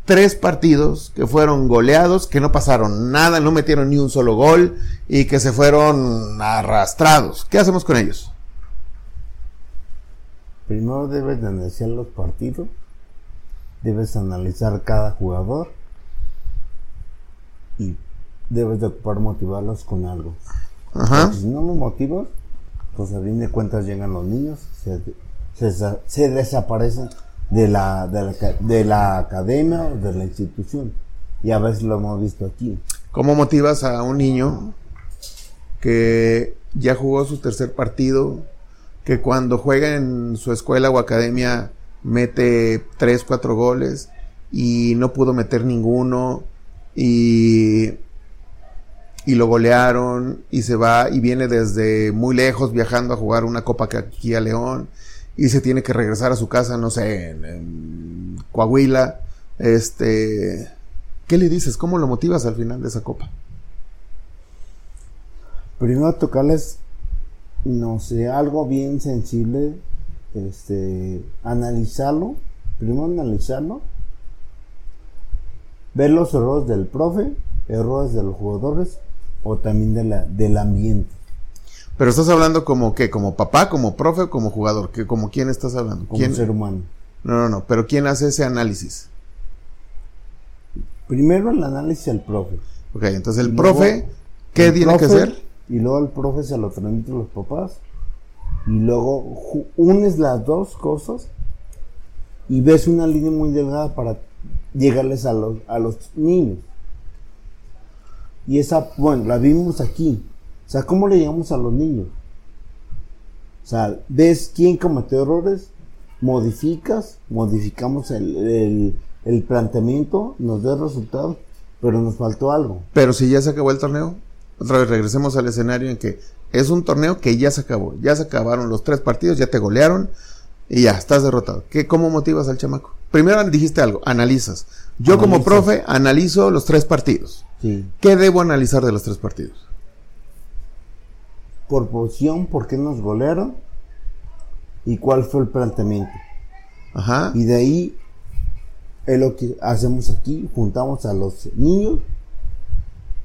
tres partidos, que fueron goleados, que no pasaron nada, no metieron ni un solo gol y que se fueron arrastrados? ¿Qué hacemos con ellos? Primero debes de analizar los partidos, debes analizar cada jugador debes de ocupar motivarlos con algo. Ajá. Si no los motivas, pues a fin de cuentas llegan los niños, se, se, se desaparecen de la, de, la, de la academia o de la institución. Y a veces lo hemos visto aquí. ¿Cómo motivas a un niño que ya jugó su tercer partido, que cuando juega en su escuela o academia mete tres, cuatro goles y no pudo meter ninguno y, y lo golearon y se va y viene desde muy lejos viajando a jugar una copa aquí a León y se tiene que regresar a su casa, no sé, en, en Coahuila, este, ¿qué le dices? ¿Cómo lo motivas al final de esa copa? Primero tocarles, no sé, algo bien sensible, este, analizarlo, primero analizarlo, ver los errores del profe, errores de los jugadores o también de la, del ambiente. Pero estás hablando como qué, como papá, como profe o como jugador, que como quién estás hablando? como ¿Quién? ser humano. No, no, no, pero quién hace ese análisis? Primero el análisis del profe. Ok, entonces el luego profe, ¿qué el tiene que hacer? Y luego el profe se lo transmite a los papás. Y luego unes las dos cosas y ves una línea muy delgada para llegarles a los, a los niños. Y esa, bueno, la vimos aquí. O sea, ¿cómo le llegamos a los niños? O sea, ves quién cometió errores, modificas, modificamos el, el, el planteamiento, nos da resultados, pero nos faltó algo. Pero si ya se acabó el torneo, otra vez regresemos al escenario en que es un torneo que ya se acabó, ya se acabaron los tres partidos, ya te golearon y ya estás derrotado. ¿Qué, ¿Cómo motivas al chamaco? Primero dijiste algo, analizas. Yo como profe analizo los tres partidos. Sí. ¿Qué debo analizar de los tres partidos? por posición, por qué nos golearon y cuál fue el planteamiento. Ajá. Y de ahí es lo que hacemos aquí, juntamos a los niños,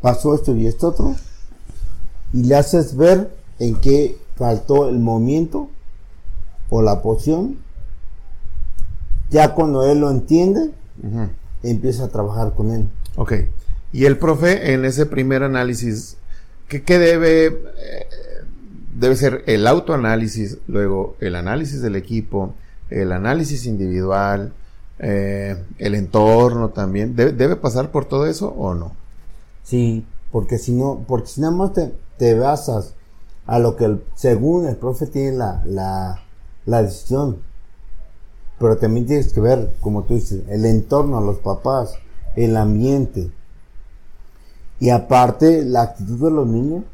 pasó esto y esto otro, y le haces ver en qué faltó el movimiento o la posición. Ya cuando él lo entiende, empieza a trabajar con él. Ok. Y el profe, en ese primer análisis, ¿qué, qué debe, eh, debe ser el autoanálisis, luego el análisis del equipo, el análisis individual, eh, el entorno también. ¿Debe, pasar por todo eso o no? Sí, porque si no, porque si nada más te, te basas a lo que el, según el profe tiene la, la, la decisión, pero también tienes que ver, como tú dices, el entorno, los papás, el ambiente. Y aparte, la actitud de los niños,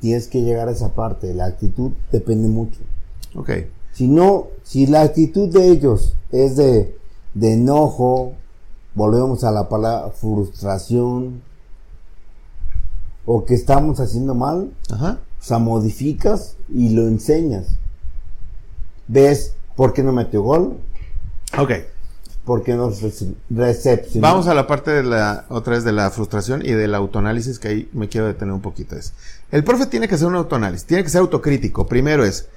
tienes que llegar a esa parte. La actitud depende mucho. Ok. Si no, si la actitud de ellos es de, de enojo, volvemos a la palabra frustración, o que estamos haciendo mal, Ajá. o sea, modificas y lo enseñas. Ves por qué no metió gol, Ok. Por qué no recepcionó. Vamos a la parte de la, otra vez de la frustración y del autoanálisis que ahí me quiero detener un poquito. Es, el profe tiene que hacer un autoanálisis, tiene que ser autocrítico. Primero es,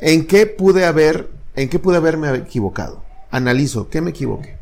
¿en qué pude haber, en qué pude haberme equivocado? Analizo, ¿qué me equivoqué?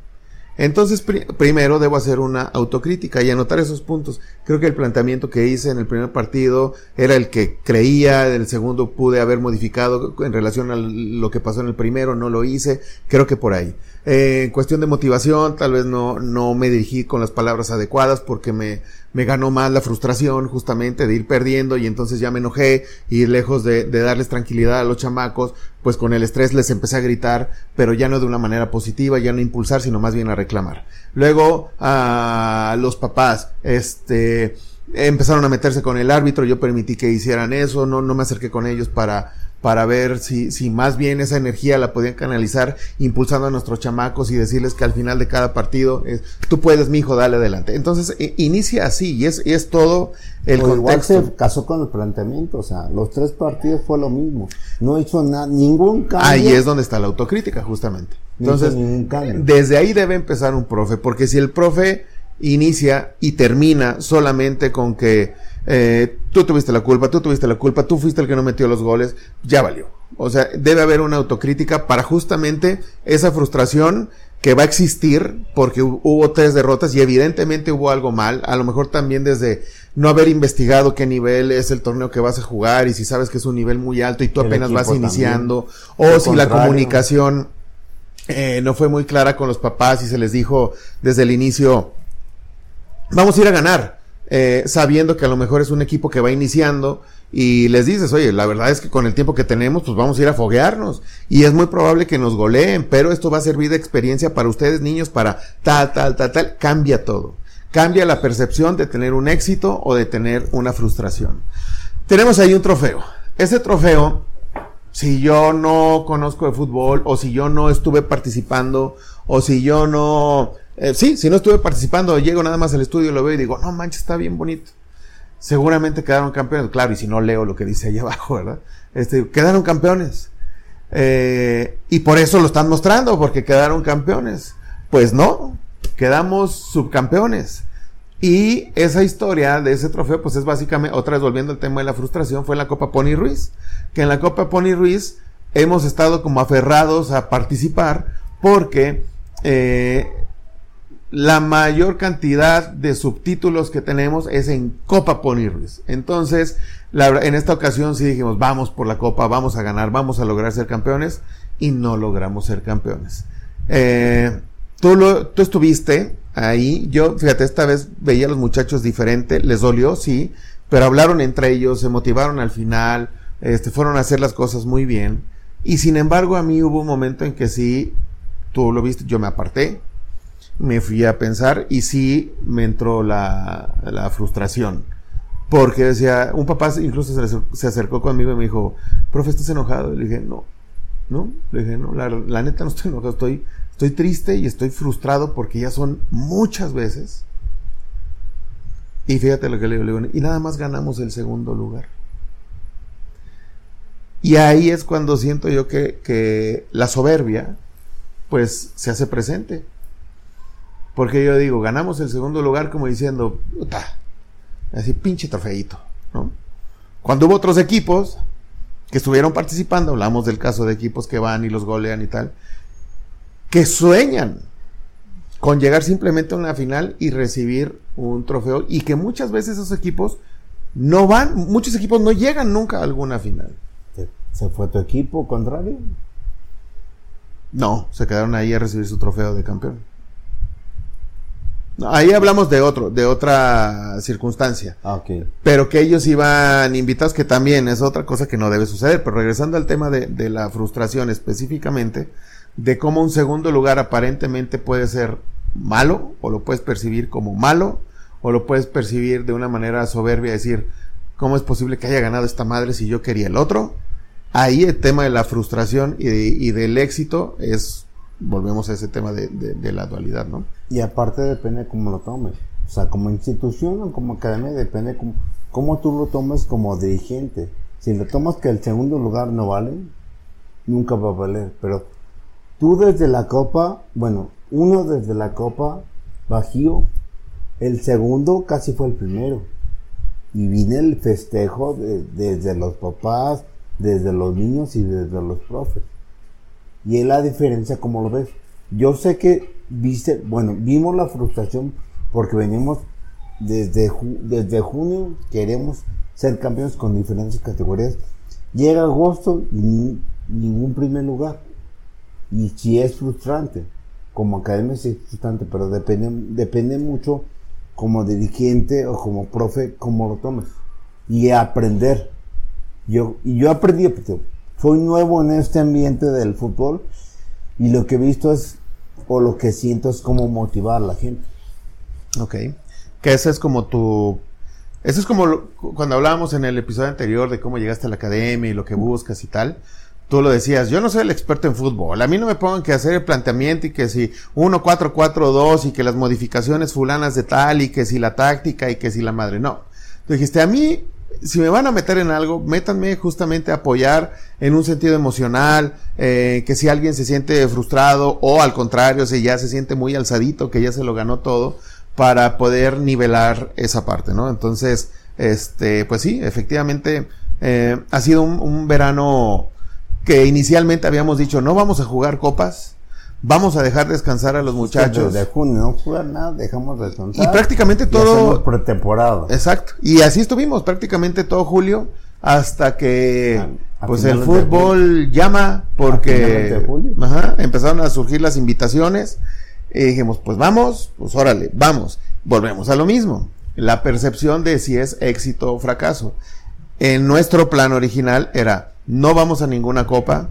Entonces, primero debo hacer una autocrítica y anotar esos puntos. Creo que el planteamiento que hice en el primer partido era el que creía, el segundo pude haber modificado en relación a lo que pasó en el primero, no lo hice, creo que por ahí. Eh, en cuestión de motivación, tal vez no, no me dirigí con las palabras adecuadas porque me, me ganó más la frustración justamente de ir perdiendo y entonces ya me enojé y lejos de, de, darles tranquilidad a los chamacos, pues con el estrés les empecé a gritar, pero ya no de una manera positiva, ya no impulsar, sino más bien a reclamar. Luego a los papás, este, empezaron a meterse con el árbitro, yo permití que hicieran eso, no, no me acerqué con ellos para para ver si, si más bien esa energía la podían canalizar impulsando a nuestros chamacos y decirles que al final de cada partido es, tú puedes, mi hijo, dale adelante. Entonces, inicia así y es, y es todo el o contexto. Igual se casó con el planteamiento, o sea, los tres partidos fue lo mismo. No hizo nada, ningún cambio. Ahí es donde está la autocrítica, justamente. Entonces, desde ahí debe empezar un profe, porque si el profe inicia y termina solamente con que eh, tú tuviste la culpa, tú tuviste la culpa, tú fuiste el que no metió los goles, ya valió. O sea, debe haber una autocrítica para justamente esa frustración que va a existir porque hubo tres derrotas y evidentemente hubo algo mal, a lo mejor también desde no haber investigado qué nivel es el torneo que vas a jugar y si sabes que es un nivel muy alto y tú apenas vas iniciando, o si la comunicación eh, no fue muy clara con los papás y se les dijo desde el inicio, vamos a ir a ganar eh, sabiendo que a lo mejor es un equipo que va iniciando y les dices, oye, la verdad es que con el tiempo que tenemos, pues vamos a ir a foguearnos y es muy probable que nos goleen, pero esto va a servir de experiencia para ustedes niños para tal, tal, tal, tal, cambia todo. Cambia la percepción de tener un éxito o de tener una frustración. Tenemos ahí un trofeo. Ese trofeo, si yo no conozco de fútbol o si yo no estuve participando o si yo no eh, sí, si no estuve participando, llego nada más al estudio, lo veo y digo, no manches, está bien bonito. Seguramente quedaron campeones, claro, y si no leo lo que dice ahí abajo, ¿verdad? Este, quedaron campeones. Eh, y por eso lo están mostrando, porque quedaron campeones. Pues no, quedamos subcampeones. Y esa historia de ese trofeo, pues es básicamente, otra vez volviendo al tema de la frustración, fue en la Copa Pony Ruiz. Que en la Copa Pony Ruiz hemos estado como aferrados a participar porque eh, la mayor cantidad de subtítulos que tenemos es en Copa Pony Ruiz. Entonces, en esta ocasión sí dijimos, vamos por la Copa, vamos a ganar, vamos a lograr ser campeones, y no logramos ser campeones. Eh, tú, estuviste ahí, yo, fíjate, esta vez veía a los muchachos diferente, les dolió, sí, pero hablaron entre ellos, se motivaron al final, este, fueron a hacer las cosas muy bien, y sin embargo a mí hubo un momento en que sí, tú lo viste, yo me aparté, me fui a pensar y sí me entró la, la frustración. Porque decía, un papá incluso se, acercó conmigo y me dijo, profe, ¿estás enojado? Y le dije, no, no, le dije, no, la, la neta no estoy enojado, estoy, estoy triste y estoy frustrado porque ya son muchas veces. Y fíjate lo que le digo, y nada más ganamos el segundo lugar. Y ahí es cuando siento yo que, que la soberbia, pues, se hace presente. Porque yo digo, ganamos el segundo lugar como diciendo, puta, así pinche trofeito, ¿no? Cuando hubo otros equipos que estuvieron participando, hablamos del caso de equipos que van y los golean y tal, que sueñan con llegar simplemente a una final y recibir un trofeo y que muchas veces esos equipos no van, muchos equipos no llegan nunca a alguna final. ¿Se fue tu equipo contrario? No, se quedaron ahí a recibir su trofeo de campeón. Ahí hablamos de otro, de otra circunstancia. Ah. Pero que ellos iban invitados, que también es otra cosa que no debe suceder. Pero regresando al tema de, de la frustración específicamente, de cómo un segundo lugar aparentemente puede ser malo, o lo puedes percibir como malo, o lo puedes percibir de una manera soberbia, decir, ¿cómo es posible que haya ganado esta madre si yo quería el otro? Ahí el tema de la frustración y, del éxito es, volvemos a ese tema de, la dualidad, ¿no? Y aparte depende cómo lo tomes. O sea, como institución o como academia, depende cómo, cómo tú lo tomes como dirigente. Si lo tomas que el segundo lugar no vale, nunca va a valer. Pero tú desde la copa, bueno, uno desde la copa Bajío, el segundo casi fue el primero. Y viene el festejo desde los papás, desde los niños y desde los profes. Y es la diferencia como lo ves. Yo sé que viste, bueno, vimos la frustración porque venimos desde, desde junio, queremos ser campeones con diferentes categorías. Llega agosto y ningún primer lugar. Y si es frustrante, como academia es frustrante, pero depende, depende mucho como dirigente o como profe, cómo lo tomes. Y aprender. Yo, y yo aprendí, soy nuevo en este ambiente del fútbol y lo que he visto es, o lo que siento es como motivar a la gente. Ok. Que ese es como tu... Eso es como cuando hablábamos en el episodio anterior de cómo llegaste a la academia y lo que buscas y tal. Tú lo decías, yo no soy el experto en fútbol. A mí no me pongan que hacer el planteamiento y que si 1-4-4-2 y que las modificaciones fulanas de tal y que si la táctica y que si la madre. No. Tú dijiste, a mí si me van a meter en algo, métanme justamente a apoyar en un sentido emocional, eh, que si alguien se siente frustrado o al contrario, si ya se siente muy alzadito, que ya se lo ganó todo, para poder nivelar esa parte, ¿no? Entonces, este, pues sí, efectivamente, eh, ha sido un, un verano que inicialmente habíamos dicho, no vamos a jugar copas, vamos a dejar descansar a los muchachos. De junio no jugar nada, dejamos descansar. Y prácticamente todo. pretemporada. Exacto. Y así estuvimos prácticamente todo julio hasta que pues el fútbol llama porque ajá, empezaron a surgir las invitaciones y dijimos pues vamos, pues órale, vamos. Volvemos a lo mismo. La percepción de si es éxito o fracaso. En nuestro plan original era no vamos a ninguna copa,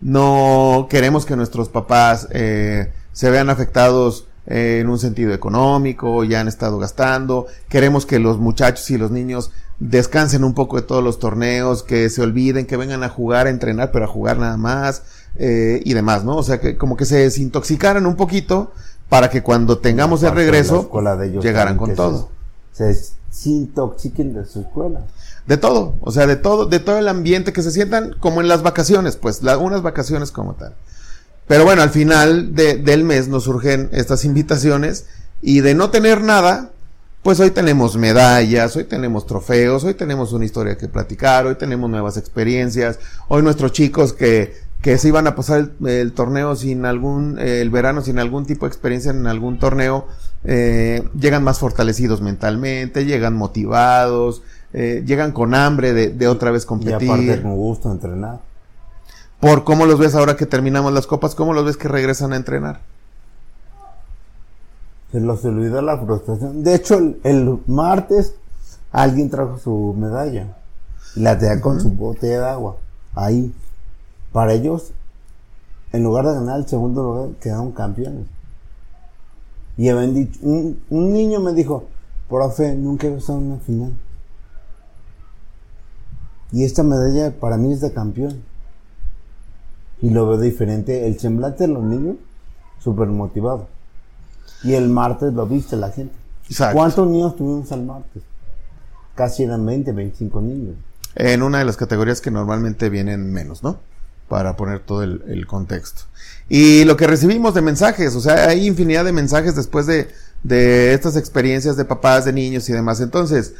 no queremos que nuestros papás eh, se vean afectados eh, en un sentido económico, ya han estado gastando, queremos que los muchachos y los niños descansen un poco de todos los torneos, que se olviden, que vengan a jugar, a entrenar, pero a jugar nada más eh, y demás, ¿no? O sea, que como que se desintoxicaran un poquito para que cuando tengamos el regreso llegaran con todo. Se, se desintoxiquen de su escuela. De todo, o sea, de todo, de todo el ambiente, que se sientan como en las vacaciones, pues, unas vacaciones como tal. Pero bueno, al final del mes nos surgen estas invitaciones y de no tener nada, pues hoy tenemos medallas, hoy tenemos trofeos, hoy tenemos una historia que platicar, hoy tenemos nuevas experiencias, hoy nuestros chicos que, que se iban a pasar el, torneo sin algún, el verano sin algún tipo de experiencia en algún torneo, eh, llegan más fortalecidos mentalmente, llegan motivados, eh, llegan con hambre de, otra vez competir. Y aparte con gusto entrenar. Por cómo los ves ahora que terminamos las copas, cómo los ves que regresan a entrenar. Se los olvidó la frustración. De hecho, el, martes alguien trajo su medalla la tenía con su botella de agua. Ahí. Para ellos, en lugar de ganar el segundo lugar, quedaron campeones. Y un, un niño me dijo, profe, nunca he en una final. Y esta medalla para mí es de campeón. Y lo veo diferente. El semblante de los niños, súper motivado. Y el martes lo viste la gente. ¿Cuántos niños tuvimos al martes? Casi eran 20, 25 niños. En una de las categorías que normalmente vienen menos, ¿no? Para poner todo el, el contexto. Y lo que recibimos de mensajes, o sea, hay infinidad de mensajes después de, de estas experiencias de papás, de niños y demás. Entonces,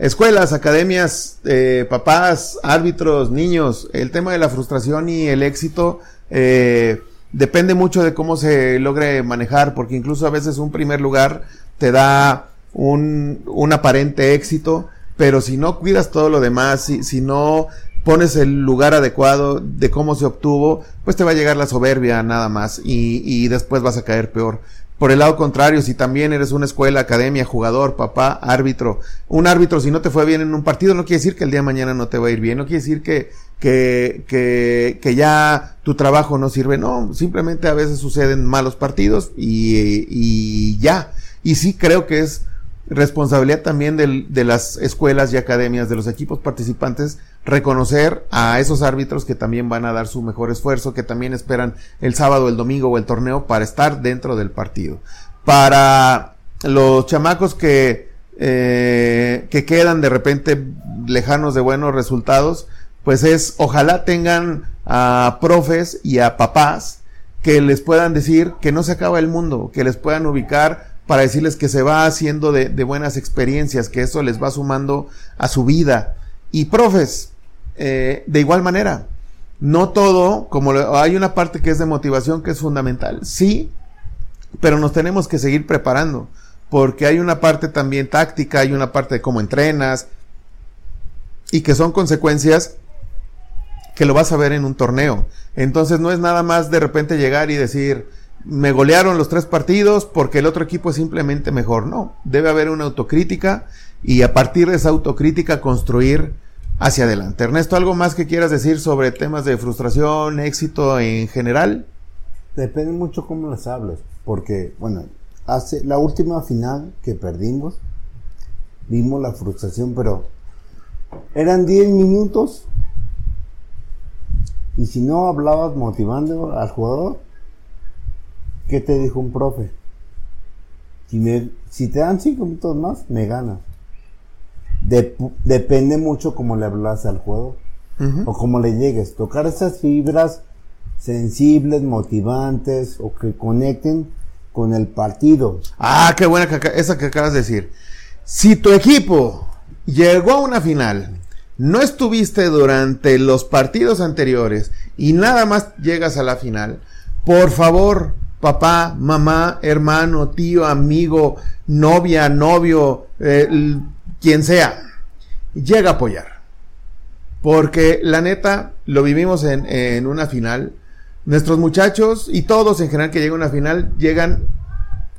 Escuelas, academias, eh, papás, árbitros, niños, el tema de la frustración y el éxito eh, depende mucho de cómo se logre manejar, porque incluso a veces un primer lugar te da un, un aparente éxito, pero si no cuidas todo lo demás, si, no pones el lugar adecuado de cómo se obtuvo, pues te va a llegar la soberbia nada más y, y después vas a caer peor. Por el lado contrario, si también eres una escuela, academia, jugador, papá, árbitro, un árbitro, si no te fue bien en un partido, no quiere decir que el día de mañana no te va a ir bien, no quiere decir que, que, que, que ya tu trabajo no sirve, no, simplemente a veces suceden malos partidos y, y ya. Y sí creo que es responsabilidad también de las escuelas y academias, de los equipos participantes, reconocer a esos árbitros que también van a dar su mejor esfuerzo, que también esperan el sábado, el domingo o el torneo para estar dentro del partido. Para los chamacos que, eh, que quedan de repente lejanos de buenos resultados, pues es, ojalá tengan a profes y a papás que les puedan decir que no se acaba el mundo, que les puedan ubicar para decirles que se va haciendo de, buenas experiencias, que eso les va sumando a su vida. Y profes, eh, de igual manera, no todo, como hay una parte que es de motivación que es fundamental, sí, pero nos tenemos que seguir preparando, porque hay una parte también táctica, hay una parte de cómo entrenas, y que son consecuencias que lo vas a ver en un torneo. Entonces no es nada más de repente llegar y decir, me golearon los tres partidos porque el otro equipo es simplemente mejor. No, debe haber una autocrítica y a partir de esa autocrítica construir hacia adelante. Ernesto, ¿algo más que quieras decir sobre temas de frustración, éxito en general? Depende mucho cómo les hables, porque, bueno, hace la última final que perdimos, vimos la frustración, pero eran 10 minutos y si no hablabas motivando al jugador, ¿qué te dijo un profe? Si, me, si te dan 5 minutos más, me ganas depende mucho cómo le hablas al juego o cómo le llegues. Tocar esas fibras sensibles, motivantes o que conecten con el partido. Ah, qué buena que, esa que acabas de decir. Si tu equipo llegó a una final, no estuviste durante los partidos anteriores y nada más llegas a la final, por favor, papá, mamá, hermano, tío, amigo, novia, novio, eh, quien sea, llega a apoyar. Porque la neta, lo vivimos en, en una final. Nuestros muchachos y todos en general que llegan a una final llegan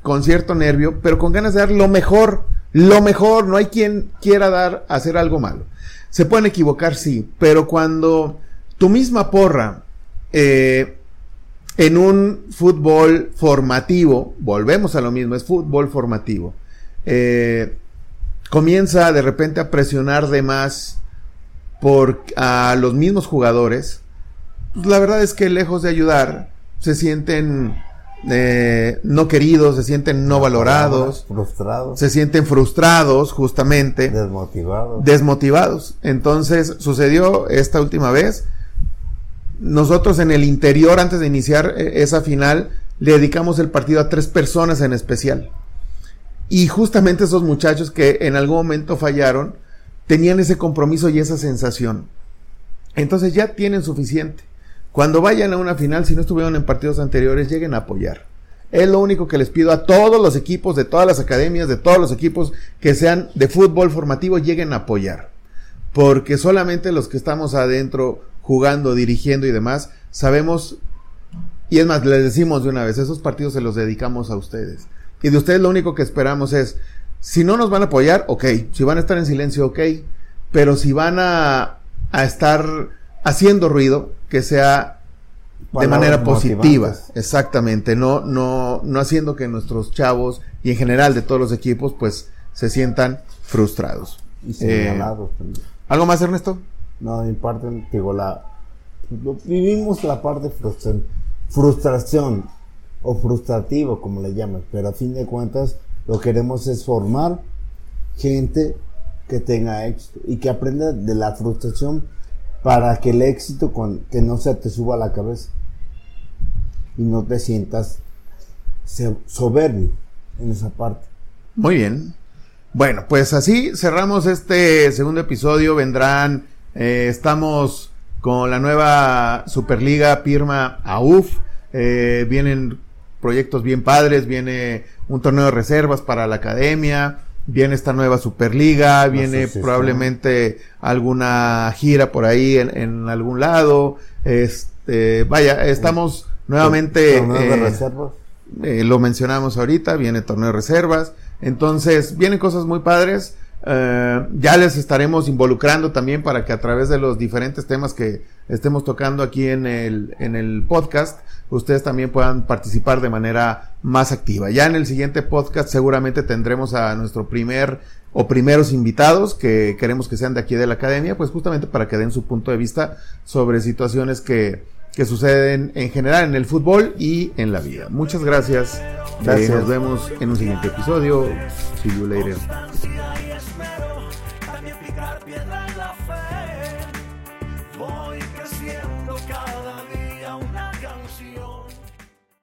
con cierto nervio, pero con ganas de dar lo mejor, lo mejor. No hay quien quiera dar, hacer algo malo. Se pueden equivocar, sí, pero cuando tu misma porra, eh, en un fútbol formativo, volvemos a lo mismo, es fútbol formativo, eh, comienza de repente a presionar de más por a los mismos jugadores, pues la verdad es que lejos de ayudar, se sienten eh, no queridos, se sienten no valorados, frustrados, se sienten frustrados justamente, desmotivados. desmotivados. Entonces sucedió esta última vez. Nosotros en el interior, antes de iniciar eh, esa final, le dedicamos el partido a tres personas en especial. Y justamente esos muchachos que en algún momento fallaron, tenían ese compromiso y esa sensación. Entonces ya tienen suficiente. Cuando vayan a una final, si no estuvieron en partidos anteriores, lleguen a apoyar. Es lo único que les pido a todos los equipos, de todas las academias, de todos los equipos que sean de fútbol formativo, lleguen a apoyar. Porque solamente los que estamos adentro jugando, dirigiendo y demás, sabemos, y es más, les decimos de una vez, esos partidos se los dedicamos a ustedes. Y de ustedes lo único que esperamos es, si no nos van a apoyar, ok. Si van a estar en silencio, ok. Pero si van a, a estar haciendo ruido, que sea de manera positiva. Exactamente. No, no, no haciendo que nuestros chavos y en general de todos los equipos, pues, se sientan frustrados. Y eh, ¿Algo más, Ernesto? No, en parte, digo, la, vivimos la parte de frustración, frustración o frustrativo, como le llaman, pero a fin de cuentas lo que queremos es formar gente que tenga éxito y que aprenda de la frustración para que el éxito con, que no se te suba a la cabeza y no te sientas soberbio en esa parte. Muy bien. Bueno, pues así cerramos este segundo episodio. Vendrán, eh, estamos con la nueva Superliga Pirma AUF. Eh, vienen proyectos bien padres, viene un torneo de reservas para la academia, viene esta nueva Superliga, viene probablemente alguna gira por ahí en, en algún lado. Este, vaya, estamos nuevamente. Eh, eh, lo mencionamos ahorita, viene torneo de reservas. Entonces, vienen cosas muy padres. Eh, ya les estaremos involucrando también para que a través de los diferentes temas que estemos tocando aquí en el, en el podcast, ustedes también puedan participar de manera más activa. Ya en el siguiente podcast seguramente tendremos a nuestro primer o primeros invitados que queremos que sean de aquí de la academia, pues justamente para que den su punto de vista sobre situaciones que, que suceden en general en el fútbol y en la vida. Muchas gracias. gracias. nos vemos en un siguiente episodio. See you later.